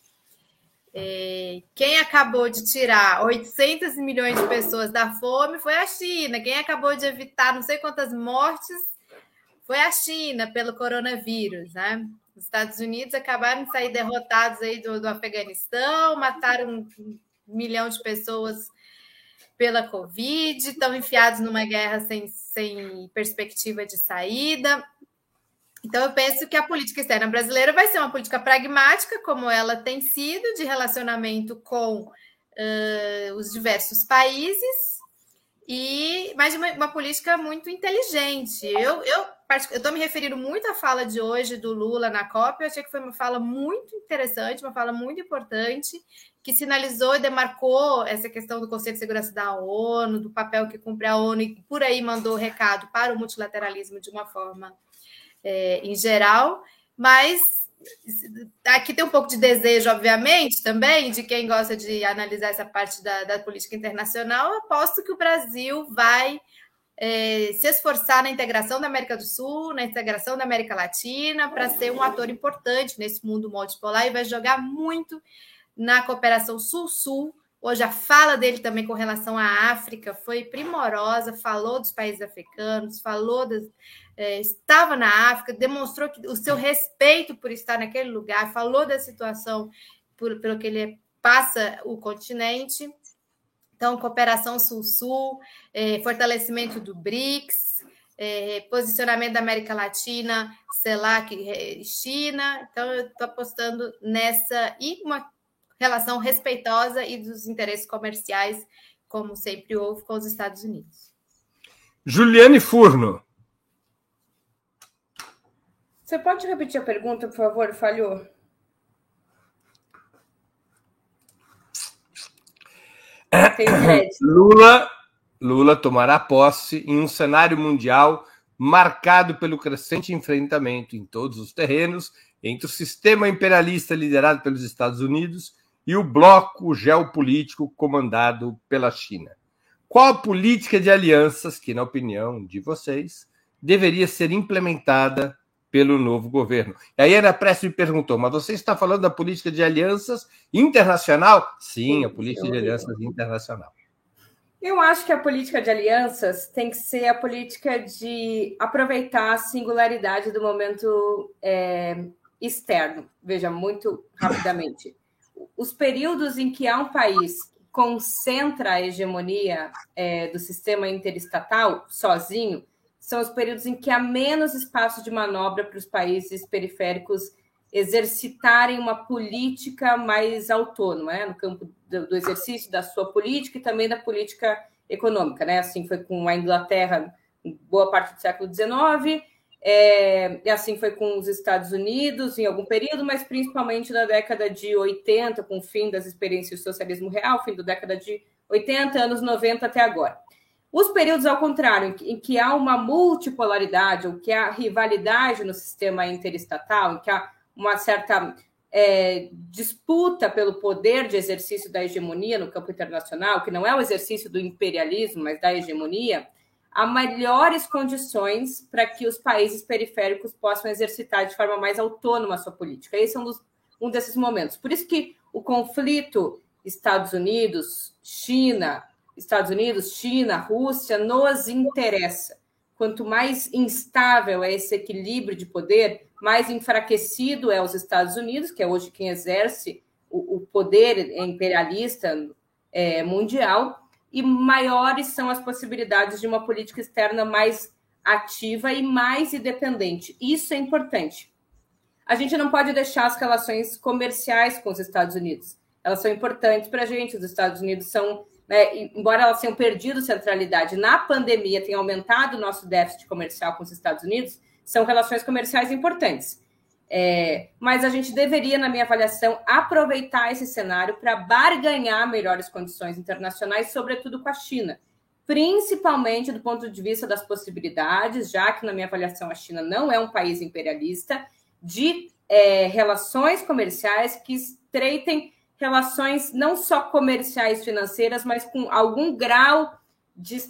É, quem acabou de tirar 800 milhões de pessoas da fome foi a China. Quem acabou de evitar não sei quantas mortes foi a China pelo coronavírus, né? Os Estados Unidos acabaram de sair derrotados aí do, do Afeganistão, mataram um milhão de pessoas pela Covid, estão enfiados numa guerra sem, sem perspectiva de saída. Então, eu penso que a política externa brasileira vai ser uma política pragmática, como ela tem sido, de relacionamento com uh, os diversos países, e mas uma, uma política muito inteligente. Eu, eu estou me referindo muito à fala de hoje do Lula na COP. Eu achei que foi uma fala muito interessante, uma fala muito importante, que sinalizou e demarcou essa questão do Conselho de Segurança da ONU, do papel que cumpre a ONU, e por aí mandou recado para o multilateralismo de uma forma é, em geral. Mas aqui tem um pouco de desejo, obviamente, também, de quem gosta de analisar essa parte da, da política internacional. Aposto que o Brasil vai é, se esforçar na integração da América do Sul, na integração da América Latina, para ser um ator importante nesse mundo multipolar e vai jogar muito na cooperação Sul-Sul. Hoje a fala dele também com relação à África foi primorosa, falou dos países africanos, falou das, é, estava na África, demonstrou que, o seu respeito por estar naquele lugar, falou da situação por, pelo que ele passa o continente. Então, cooperação Sul-Sul, é, fortalecimento do BRICS, é, posicionamento da América Latina, CELAC, é, China. Então, eu estou apostando nessa e uma relação respeitosa e dos interesses comerciais, como sempre houve com os Estados Unidos. Juliane Furno. Você pode repetir a pergunta, por favor? Falhou. Lula, Lula tomará posse em um cenário mundial marcado pelo crescente enfrentamento em todos os terrenos entre o sistema imperialista liderado pelos Estados Unidos e o bloco geopolítico comandado pela China. Qual a política de alianças que, na opinião de vocês, deveria ser implementada pelo novo governo. E aí Ana Prestes me perguntou, mas você está falando da política de alianças internacional? Sim, a política de alianças internacional. Eu acho que a política de alianças tem que ser a política de aproveitar a singularidade do momento é, externo. Veja, muito rapidamente. Os períodos em que há um país concentra a hegemonia é, do sistema interestatal sozinho, são os períodos em que há menos espaço de manobra para os países periféricos exercitarem uma política mais autônoma, né? no campo do, exercício da sua política e também da política econômica. Né? Assim foi com a Inglaterra boa parte do século XIX, é, e assim foi com os Estados Unidos em algum período, mas principalmente na década de 80, com o fim das experiências do socialismo real, fim da década de 80, anos 90 até agora. Os períodos, ao contrário, em que há uma multipolaridade, ou que há rivalidade no sistema interestatal, em que há uma certa é, disputa pelo poder de exercício da hegemonia no campo internacional, que não é o exercício do imperialismo, mas da hegemonia, há melhores condições para que os países periféricos possam exercitar de forma mais autônoma a sua política. Esse é um, dos, um desses momentos. Por isso que o conflito Estados Unidos, China, Estados Unidos, China, Rússia, nos interessa. Quanto mais instável é esse equilíbrio de poder, mais enfraquecido é os Estados Unidos, que é hoje quem exerce o, o poder imperialista é, mundial, e maiores são as possibilidades de uma política externa mais ativa e mais independente. Isso é importante. A gente não pode deixar as relações comerciais com os Estados Unidos. Elas são importantes para a gente. Os Estados Unidos são né, embora elas tenham perdido centralidade na pandemia, tenha aumentado o nosso déficit comercial com os Estados Unidos, são relações comerciais importantes. É, mas a gente deveria, na minha avaliação, aproveitar esse cenário para barganhar melhores condições internacionais, sobretudo com a China, principalmente do ponto de vista das possibilidades, já que, na minha avaliação, a China não é um país imperialista, de é, relações comerciais que estreitem relações não só comerciais financeiras, mas com algum grau de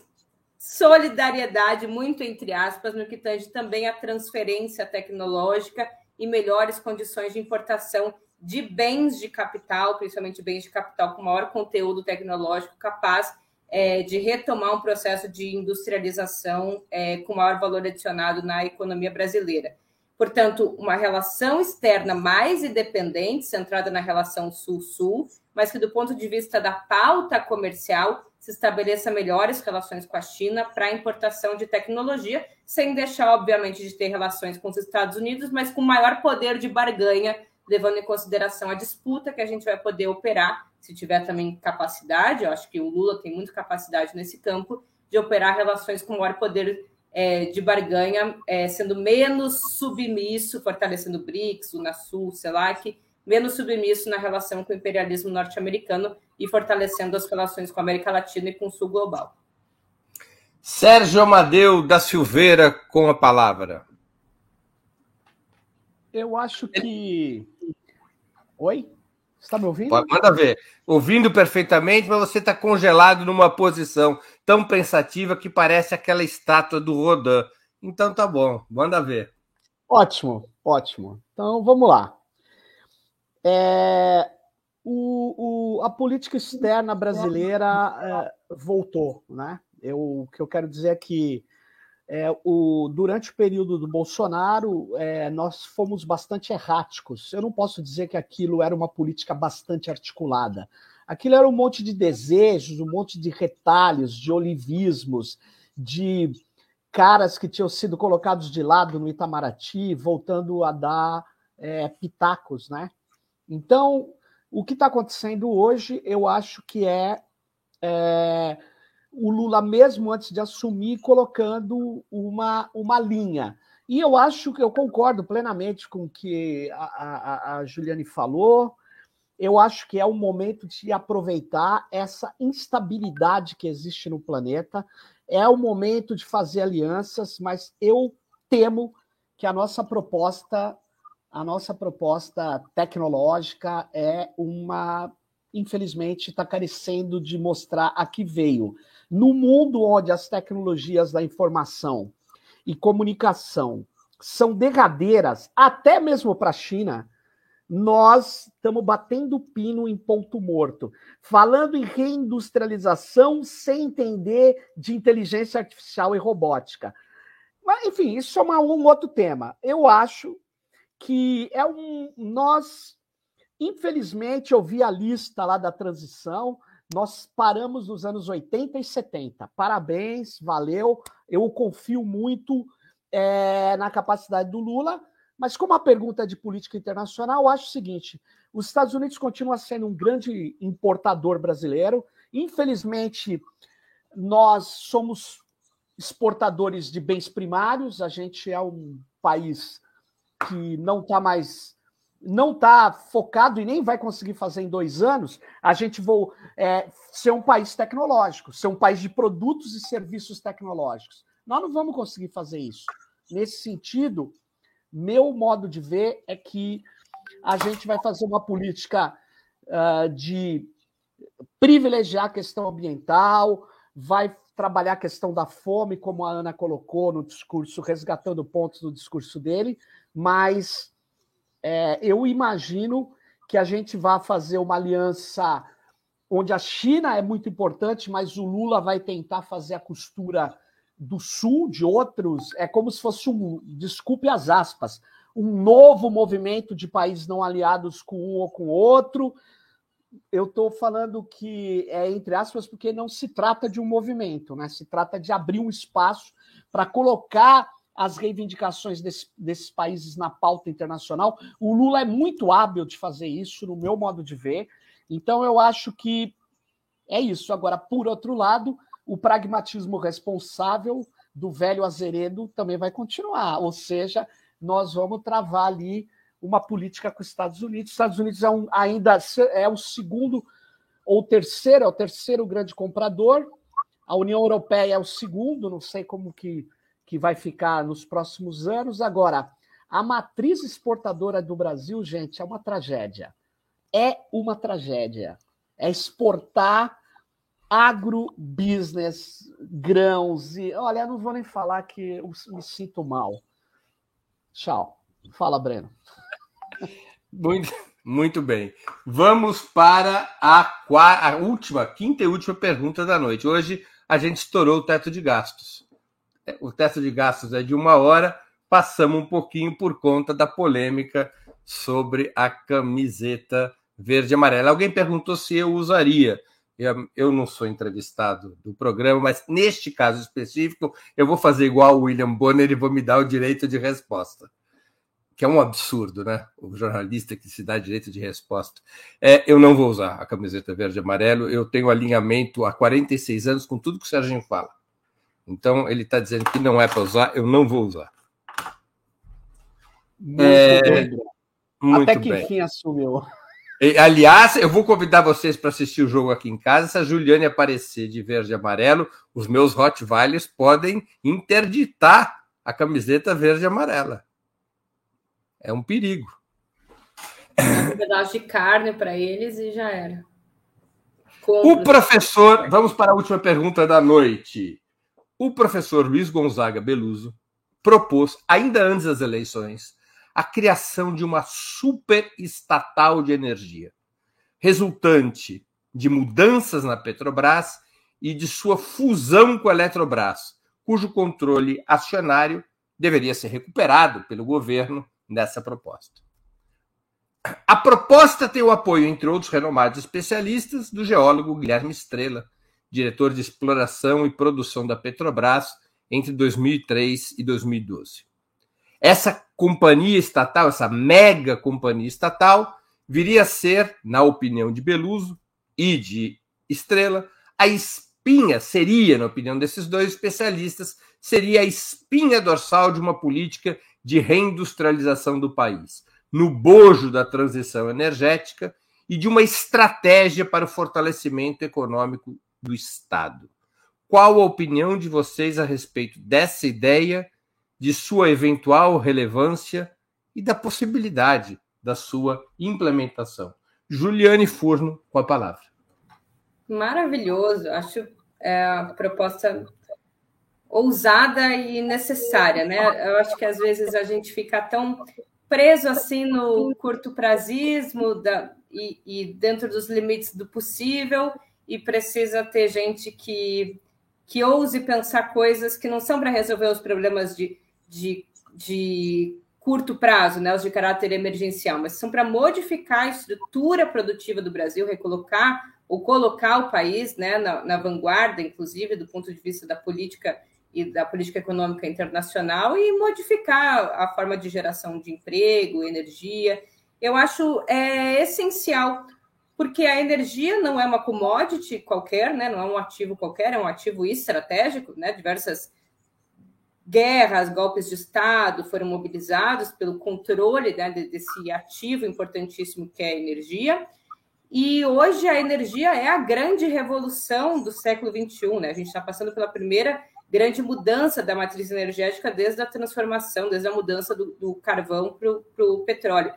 solidariedade, muito entre aspas, no que tange também a transferência tecnológica e melhores condições de importação de bens de capital, principalmente bens de capital com maior conteúdo tecnológico, capaz é, de retomar um processo de industrialização é, com maior valor adicionado na economia brasileira. Portanto, uma relação externa mais independente, centrada na relação Sul-Sul, mas que, do ponto de vista da pauta comercial, se estabeleça melhores relações com a China para importação de tecnologia, sem deixar, obviamente, de ter relações com os Estados Unidos, mas com maior poder de barganha, levando em consideração a disputa que a gente vai poder operar, se tiver também capacidade, eu acho que o Lula tem muita capacidade nesse campo, de operar relações com maior poder é, de barganha, é, sendo menos submisso, fortalecendo o BRICS, o NASUL, CELAC, menos submisso na relação com o imperialismo norte-americano e fortalecendo as relações com a América Latina e com o Sul global. Sérgio Amadeu da Silveira com a palavra. Eu acho que. Oi? Você está me ouvindo? Manda ver. Ouvindo perfeitamente, mas você está congelado numa posição tão pensativa que parece aquela estátua do Rodin. Então tá bom, manda ver. Ótimo, ótimo. Então vamos lá. É, o, o, a política externa brasileira é, voltou, né? Eu, o que eu quero dizer é que é, o, durante o período do Bolsonaro, é, nós fomos bastante erráticos. Eu não posso dizer que aquilo era uma política bastante articulada. Aquilo era um monte de desejos, um monte de retalhos, de olivismos, de caras que tinham sido colocados de lado no Itamaraty, voltando a dar é, pitacos, né? Então, o que está acontecendo hoje, eu acho que é, é, o Lula, mesmo antes de assumir, colocando uma, uma linha. E eu acho que eu concordo plenamente com o que a, a, a Juliane falou. Eu acho que é o momento de aproveitar essa instabilidade que existe no planeta. É o momento de fazer alianças, mas eu temo que a nossa proposta a nossa proposta tecnológica é uma, infelizmente, está carecendo de mostrar a que veio. No mundo onde as tecnologias da informação e comunicação são derradeiras, até mesmo para a China, nós estamos batendo pino em ponto morto, falando em reindustrialização sem entender de inteligência artificial e robótica. Mas, enfim, isso é uma, um outro tema. Eu acho que é um. Nós, infelizmente, eu vi a lista lá da transição, nós paramos nos anos 80 e 70. Parabéns, valeu. Eu confio muito é, na capacidade do Lula, mas como a pergunta é de política internacional, eu acho o seguinte: os Estados Unidos continuam sendo um grande importador brasileiro. Infelizmente, nós somos exportadores de bens primários, a gente é um país que não está mais não está focado e nem vai conseguir fazer em dois anos, a gente vou é, ser um país tecnológico, ser um país de produtos e serviços tecnológicos. Nós não vamos conseguir fazer isso. Nesse sentido, meu modo de ver é que a gente vai fazer uma política uh, de privilegiar a questão ambiental, vai trabalhar a questão da fome, como a Ana colocou no discurso, resgatando pontos do discurso dele, mas é, eu imagino que a gente vai fazer uma aliança onde a China é muito importante, mas o Lula vai tentar fazer a costura do Sul, de outros. É como se fosse um, desculpe as aspas, um novo movimento de países não aliados com um ou com outro. Eu estou falando que é entre aspas, porque não se trata de um movimento, né? Se trata de abrir um espaço para colocar as reivindicações desse, desses países na pauta internacional. O Lula é muito hábil de fazer isso, no meu modo de ver. Então, eu acho que é isso. Agora, por outro lado, o pragmatismo responsável do velho Azeredo também vai continuar. Ou seja, nós vamos travar ali uma política com os Estados Unidos. Os Estados Unidos é um, ainda é o segundo ou terceiro, é o terceiro grande comprador. A União Europeia é o segundo, não sei como que, que vai ficar nos próximos anos. Agora, a matriz exportadora do Brasil, gente, é uma tragédia. É uma tragédia. É exportar agrobusiness, grãos e. Olha, não vou nem falar que eu me sinto mal. Tchau. Fala, Breno. Muito, muito bem. Vamos para a, a última, quinta e última pergunta da noite. Hoje a gente estourou o teto de gastos. O teto de gastos é de uma hora, passamos um pouquinho por conta da polêmica sobre a camiseta verde e amarela. Alguém perguntou se eu usaria. Eu, eu não sou entrevistado do programa, mas neste caso específico, eu vou fazer igual o William Bonner e vou me dar o direito de resposta que é um absurdo, né? O jornalista que se dá direito de resposta. É, eu não vou usar a camiseta verde e amarelo, eu tenho alinhamento há 46 anos com tudo que o Serginho fala. Então, ele está dizendo que não é para usar, eu não vou usar. Muito é, muito Até que bem. enfim assumiu. E, aliás, eu vou convidar vocês para assistir o jogo aqui em casa. Se a Juliane aparecer de verde e amarelo, os meus Rottweilers podem interditar a camiseta verde e amarela. É um perigo. Um pedaço de carne para eles e já era. O professor, vamos para a última pergunta da noite. O professor Luiz Gonzaga Beluso propôs, ainda antes das eleições, a criação de uma superestatal de energia, resultante de mudanças na Petrobras e de sua fusão com a Eletrobras, cujo controle acionário deveria ser recuperado pelo governo nessa proposta. A proposta tem o apoio, entre outros renomados especialistas, do geólogo Guilherme Estrela, diretor de exploração e produção da Petrobras entre 2003 e 2012. Essa companhia estatal, essa mega companhia estatal, viria a ser, na opinião de Beluso e de Estrela, a espinha, seria, na opinião desses dois especialistas, seria a espinha dorsal de uma política de reindustrialização do país, no bojo da transição energética e de uma estratégia para o fortalecimento econômico do Estado. Qual a opinião de vocês a respeito dessa ideia, de sua eventual relevância e da possibilidade da sua implementação? Juliane Furno, com a palavra. Maravilhoso. Acho é, a proposta ousada e necessária, né? Eu acho que às vezes a gente fica tão preso assim no curto prazismo da, e, e dentro dos limites do possível e precisa ter gente que, que ouse pensar coisas que não são para resolver os problemas de, de, de curto prazo, né, os de caráter emergencial, mas são para modificar a estrutura produtiva do Brasil, recolocar ou colocar o país né, na, na vanguarda, inclusive do ponto de vista da política e da política econômica internacional e modificar a forma de geração de emprego, energia. Eu acho é, essencial, porque a energia não é uma commodity qualquer, né? não é um ativo qualquer, é um ativo estratégico, né? diversas guerras, golpes de Estado foram mobilizados pelo controle né, desse ativo importantíssimo que é a energia. E hoje a energia é a grande revolução do século XXI. Né? A gente está passando pela primeira grande mudança da matriz energética desde a transformação, desde a mudança do, do carvão para o petróleo.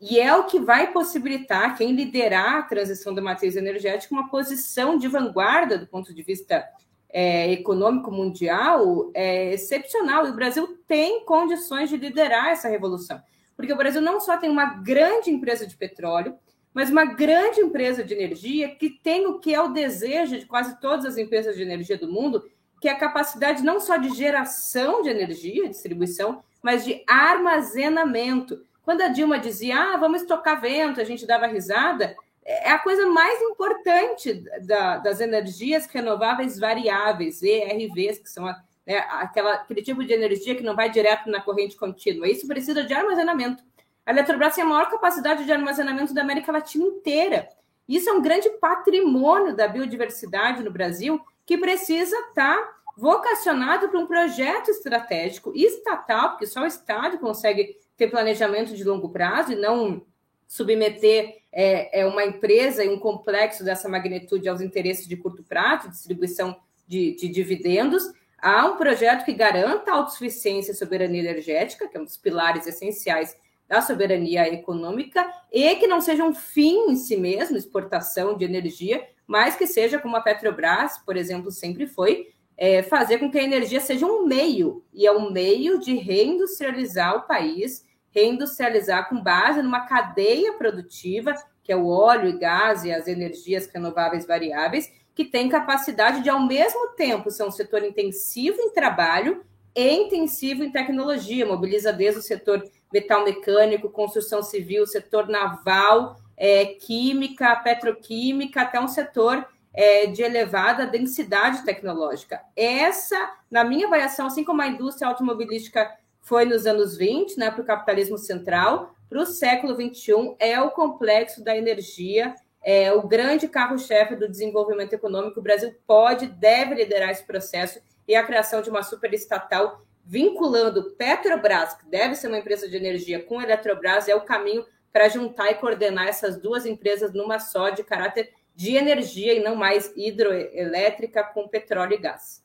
E é o que vai possibilitar quem liderar a transição da matriz energética uma posição de vanguarda do ponto de vista é, econômico mundial é, excepcional. E o Brasil tem condições de liderar essa revolução. Porque o Brasil não só tem uma grande empresa de petróleo, mas uma grande empresa de energia que tem o que é o desejo de quase todas as empresas de energia do mundo, que é a capacidade não só de geração de energia, distribuição, mas de armazenamento. Quando a Dilma dizia, ah, vamos estocar vento, a gente dava risada, é a coisa mais importante da, das energias renováveis variáveis, ERVs, que são a, né, aquela, aquele tipo de energia que não vai direto na corrente contínua. Isso precisa de armazenamento. A Eletrobras tem a maior capacidade de armazenamento da América Latina inteira. Isso é um grande patrimônio da biodiversidade no Brasil que precisa estar tá vocacionado para um projeto estratégico estatal, porque só o Estado consegue ter planejamento de longo prazo e não submeter é, é uma empresa e um complexo dessa magnitude aos interesses de curto prazo, distribuição de, de dividendos. Há um projeto que garanta a autossuficiência e soberania energética, que é um dos pilares essenciais da soberania econômica, e que não seja um fim em si mesmo, exportação de energia, mas que seja, como a Petrobras, por exemplo, sempre foi, é, fazer com que a energia seja um meio, e é um meio de reindustrializar o país, reindustrializar com base numa cadeia produtiva, que é o óleo e gás e as energias renováveis variáveis, que tem capacidade de, ao mesmo tempo, ser um setor intensivo em trabalho e intensivo em tecnologia, mobiliza desde o setor metal mecânico, construção civil, setor naval, é, química, petroquímica, até um setor é, de elevada densidade tecnológica. Essa, na minha avaliação, assim como a indústria automobilística foi nos anos 20, né, para o capitalismo central, para o século 21 é o complexo da energia, é o grande carro-chefe do desenvolvimento econômico. O Brasil pode, deve liderar esse processo e a criação de uma superestatal vinculando Petrobras, que deve ser uma empresa de energia, com Eletrobras, é o caminho para juntar e coordenar essas duas empresas numa só, de caráter de energia e não mais hidroelétrica com petróleo e gás.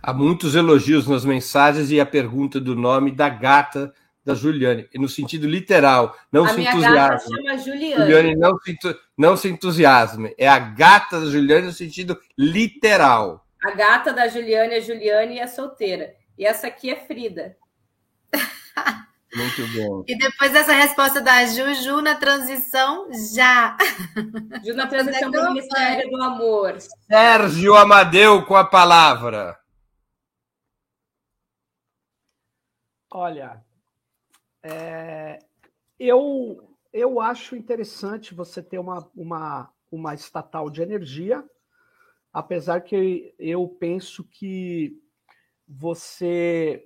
Há muitos elogios nas mensagens e a pergunta do nome da gata da Juliane, no sentido literal, não a se entusiasme. Gata chama Juliane. Juliane não se, não se entusiasme. É a gata da Juliane no sentido literal. A gata da Juliane é Juliane e é solteira. E essa aqui é Frida. Muito bom. E depois dessa resposta da Juju na transição, já. Ju na transição do Ministério do Amor. Sérgio Amadeu com a palavra. Olha, é, eu, eu acho interessante você ter uma, uma, uma estatal de energia apesar que eu penso que você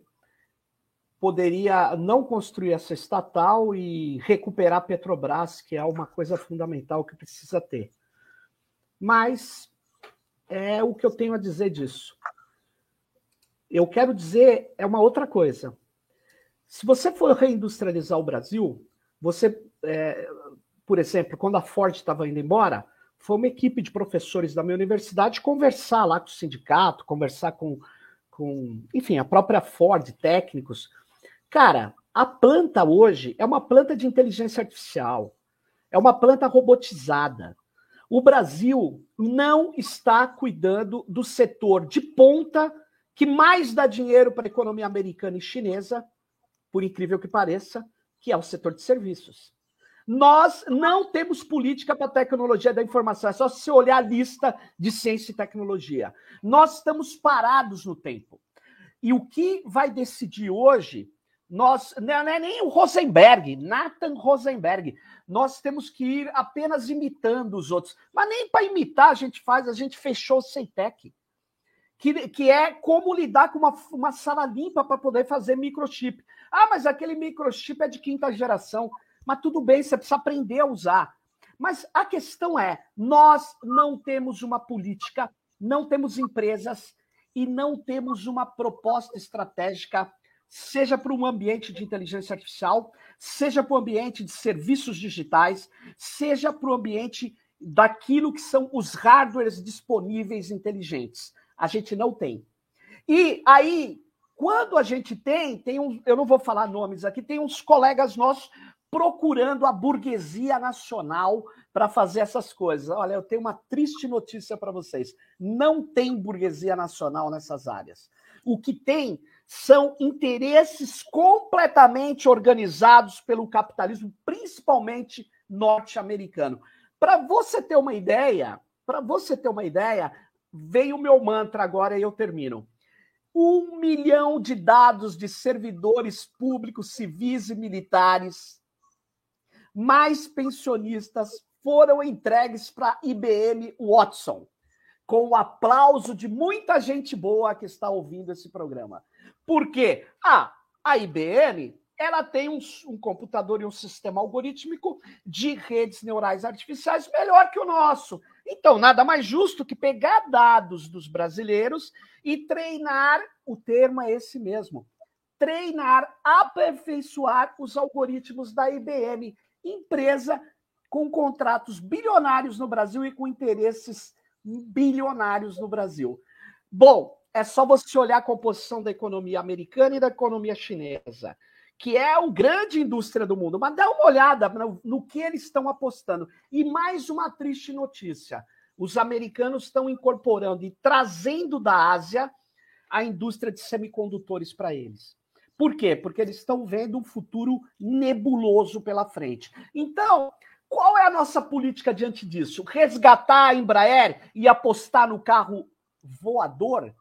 poderia não construir essa estatal e recuperar a Petrobras, que é uma coisa fundamental que precisa ter. Mas é o que eu tenho a dizer disso. Eu quero dizer é uma outra coisa. Se você for reindustrializar o Brasil, você, é, por exemplo, quando a Ford estava indo embora, foi uma equipe de professores da minha universidade conversar lá com o sindicato, conversar com, com enfim, a própria Ford, técnicos. Cara, a planta hoje é uma planta de inteligência artificial, é uma planta robotizada. O Brasil não está cuidando do setor de ponta que mais dá dinheiro para a economia americana e chinesa, por incrível que pareça, que é o setor de serviços. Nós não temos política para a tecnologia da informação, é só se olhar a lista de ciência e tecnologia. Nós estamos parados no tempo. E o que vai decidir hoje, nós não é nem o Rosenberg, Nathan Rosenberg. Nós temos que ir apenas imitando os outros. Mas nem para imitar a gente faz, a gente fechou o Ceitec. Que, que é como lidar com uma, uma sala limpa para poder fazer microchip. Ah, mas aquele microchip é de quinta geração. Mas tudo bem, você precisa aprender a usar. Mas a questão é: nós não temos uma política, não temos empresas e não temos uma proposta estratégica, seja para um ambiente de inteligência artificial, seja para o ambiente de serviços digitais, seja para o ambiente daquilo que são os hardwares disponíveis inteligentes. A gente não tem. E aí, quando a gente tem, tem um, eu não vou falar nomes aqui, tem uns colegas nossos procurando a burguesia nacional para fazer essas coisas. Olha, eu tenho uma triste notícia para vocês: não tem burguesia nacional nessas áreas. O que tem são interesses completamente organizados pelo capitalismo, principalmente norte-americano. Para você ter uma ideia, para você ter uma ideia, veio o meu mantra agora e eu termino. Um milhão de dados de servidores públicos, civis e militares mais pensionistas foram entregues para IBM Watson, com o aplauso de muita gente boa que está ouvindo esse programa. Por quê? Ah, a IBM ela tem um, um, computador e um sistema algorítmico de redes neurais artificiais melhor que o nosso. Então, nada mais justo que pegar dados dos brasileiros e treinar, o termo é esse mesmo, treinar, aperfeiçoar os algoritmos da IBM, empresa com contratos bilionários no Brasil e com interesses bilionários no Brasil. Bom, é só você olhar a composição da economia americana e da economia chinesa, que é a grande indústria do mundo. Mas dá uma olhada no, no que eles estão apostando. E mais uma triste notícia: os americanos estão incorporando e trazendo da Ásia a indústria de semicondutores para eles. Por quê? Porque eles estão vendo um futuro nebuloso pela frente. Então, qual é a nossa política diante disso? Resgatar a Embraer e apostar no carro voador?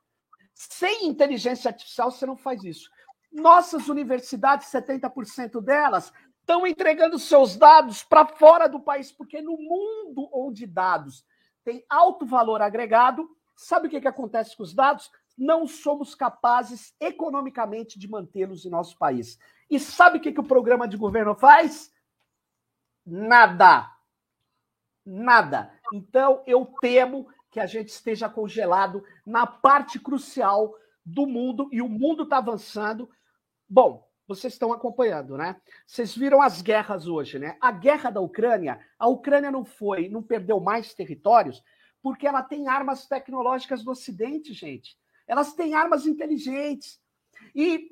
Sem inteligência artificial, você não faz isso. Nossas universidades, 70% delas, estão entregando seus dados para fora do país, porque no mundo onde dados têm alto valor agregado, sabe o que, que acontece com os dados? Não somos capazes economicamente de mantê-los em nosso país. E sabe o que, que o programa de governo faz? Nada. Nada. Então, eu temo que a gente esteja congelado na parte crucial do mundo e o mundo está avançando. Bom, vocês estão acompanhando, né? Vocês viram as guerras hoje, né? A guerra da Ucrânia, a Ucrânia não foi, não perdeu mais territórios porque ela tem armas tecnológicas do Ocidente, gente. Elas têm armas inteligentes. E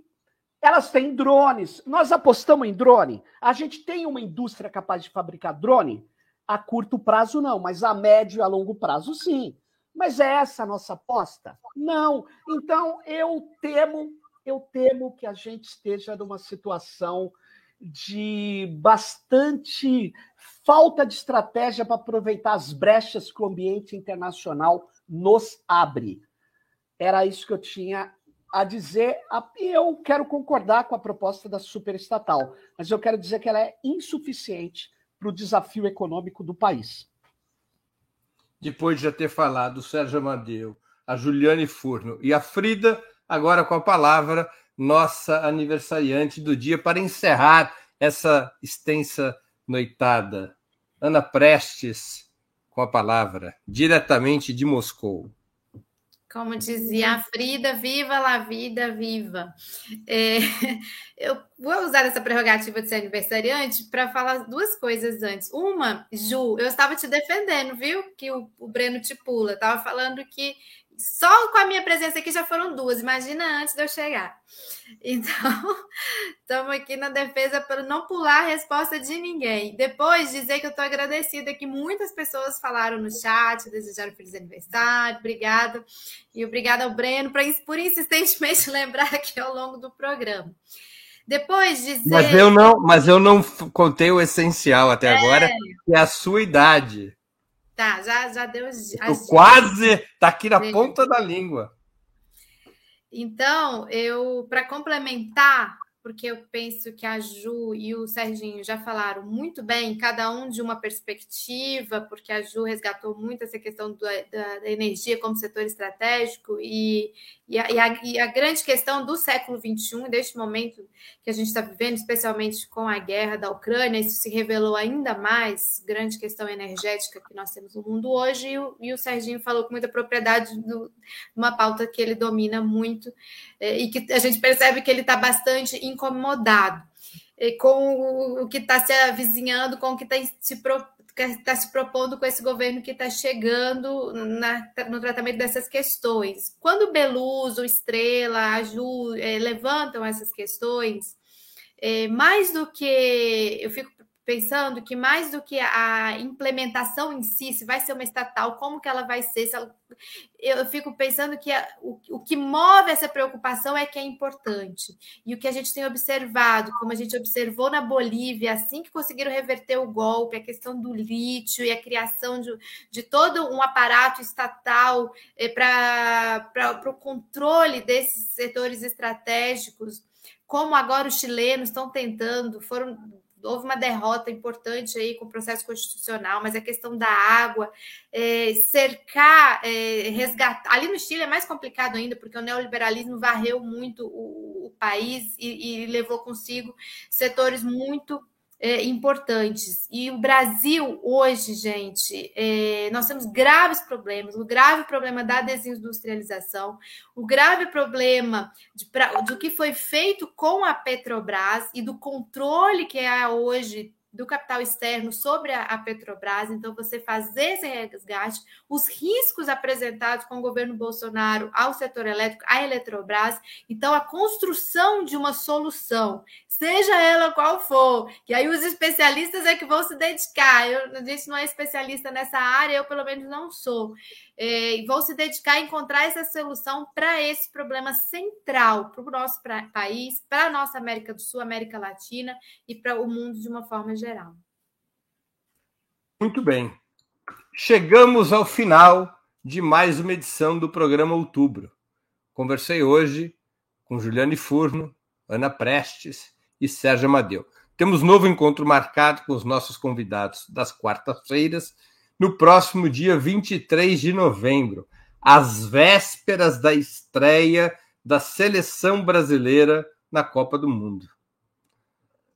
elas têm drones. Nós apostamos em drone. A gente tem uma indústria capaz de fabricar drone? A curto prazo, não, mas a médio e a longo prazo, sim. Mas é essa a nossa aposta? Não. Então, eu temo, eu temo que a gente esteja numa situação de bastante falta de estratégia para aproveitar as brechas que o ambiente internacional nos abre. Era isso que eu tinha a dizer. Eu quero concordar com a proposta da superestatal, mas eu quero dizer que ela é insuficiente para o desafio econômico do país. Depois de já ter falado o Sérgio Amadeu, a Juliane Furno e a Frida, agora com a palavra, nossa aniversariante do dia, para encerrar essa extensa noitada. Ana Prestes, com a palavra, diretamente de Moscou. Como dizia a Frida, viva la vida, viva. É, eu vou usar essa prerrogativa de ser aniversariante para falar duas coisas antes. Uma, Ju, eu estava te defendendo, viu? Que o, o Breno te pula. Estava falando que só com a minha presença aqui já foram duas, imagina antes de eu chegar. Então, estamos aqui na defesa para não pular a resposta de ninguém. Depois, dizer que eu estou agradecida que muitas pessoas falaram no chat, desejaram feliz aniversário, obrigada. E obrigada ao Breno por, por insistentemente lembrar aqui ao longo do programa. Depois dizer. Mas eu não, mas eu não contei o essencial até é... agora, que é a sua idade. Tá, já, já deu as, as quase tá aqui na ponta da língua. Então, eu para complementar porque eu penso que a Ju e o Serginho já falaram muito bem, cada um de uma perspectiva, porque a Ju resgatou muito essa questão da, da energia como setor estratégico e, e, a, e, a, e, a, grande questão do século XXI, deste momento que a gente está vivendo, especialmente com a guerra da Ucrânia, isso se revelou ainda mais, grande questão energética que nós temos no mundo hoje, e o, e o Serginho falou com muita propriedade de uma pauta que ele domina muito, é, e que a gente percebe que ele está bastante incomodado com o que está se avizinhando, com o que está se, pro, tá se propondo com esse governo que está chegando na, no tratamento dessas questões. Quando Beluso, Estrela, a Ju é, levantam essas questões, é, mais do que eu fico pensando que mais do que a implementação em si, se vai ser uma estatal, como que ela vai ser, ela... eu fico pensando que a, o, que move essa preocupação é que é importante. E o que a gente tem observado, como a gente observou na Bolívia, assim que conseguiram reverter o golpe, a questão do lítio e a criação de, de todo um aparato estatal é, para o controle desses setores estratégicos, como agora os chilenos estão tentando, foram houve uma derrota importante aí com o processo constitucional, mas a questão da água, é, cercar, é, resgatar. Ali no Chile é mais complicado ainda, porque o neoliberalismo varreu muito o, o país e, e levou consigo setores muito é, importantes. E o Brasil, hoje, gente, é, nós temos graves problemas: o grave problema da desindustrialização, o grave problema de, pra, do que foi feito com a Petrobras e do controle que é hoje do capital externo sobre a, a, Petrobras, então você fazer esse resgate, os riscos apresentados com o governo Bolsonaro ao setor elétrico, à Eletrobras, então a construção de uma solução, seja ela qual for, que aí os especialistas é que vão se dedicar. Eu disse não é especialista nessa área, eu pelo menos não sou. É, vão se dedicar a encontrar essa solução para esse problema central para o nosso pra, país, para a nossa América do Sul, América Latina e para o mundo de uma forma geral. Muito bem. Chegamos ao final de mais uma edição do programa Outubro. Conversei hoje com Juliane Furno, Ana Prestes e Sérgio Amadeu. Temos novo encontro marcado com os nossos convidados das quartas-feiras, no próximo dia 23 de novembro, às vésperas da estreia da seleção brasileira na Copa do Mundo.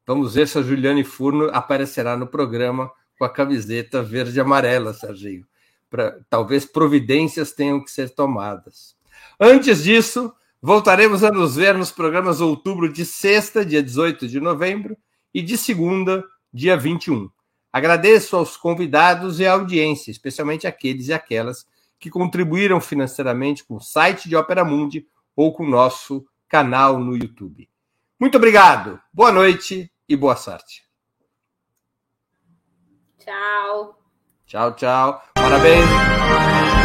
Vamos ver se a Juliane Furno aparecerá no programa com a camiseta verde e amarela, Serginho. Pra, talvez providências tenham que ser tomadas. Antes disso, Voltaremos a nos ver nos programas outubro de sexta, dia 18 de novembro, e de segunda, dia 21. Agradeço aos convidados e à audiência, especialmente aqueles e aquelas que contribuíram financeiramente com o site de Opera Mundi ou com o nosso canal no YouTube. Muito obrigado, boa noite e boa sorte. Tchau. Tchau, tchau. Parabéns.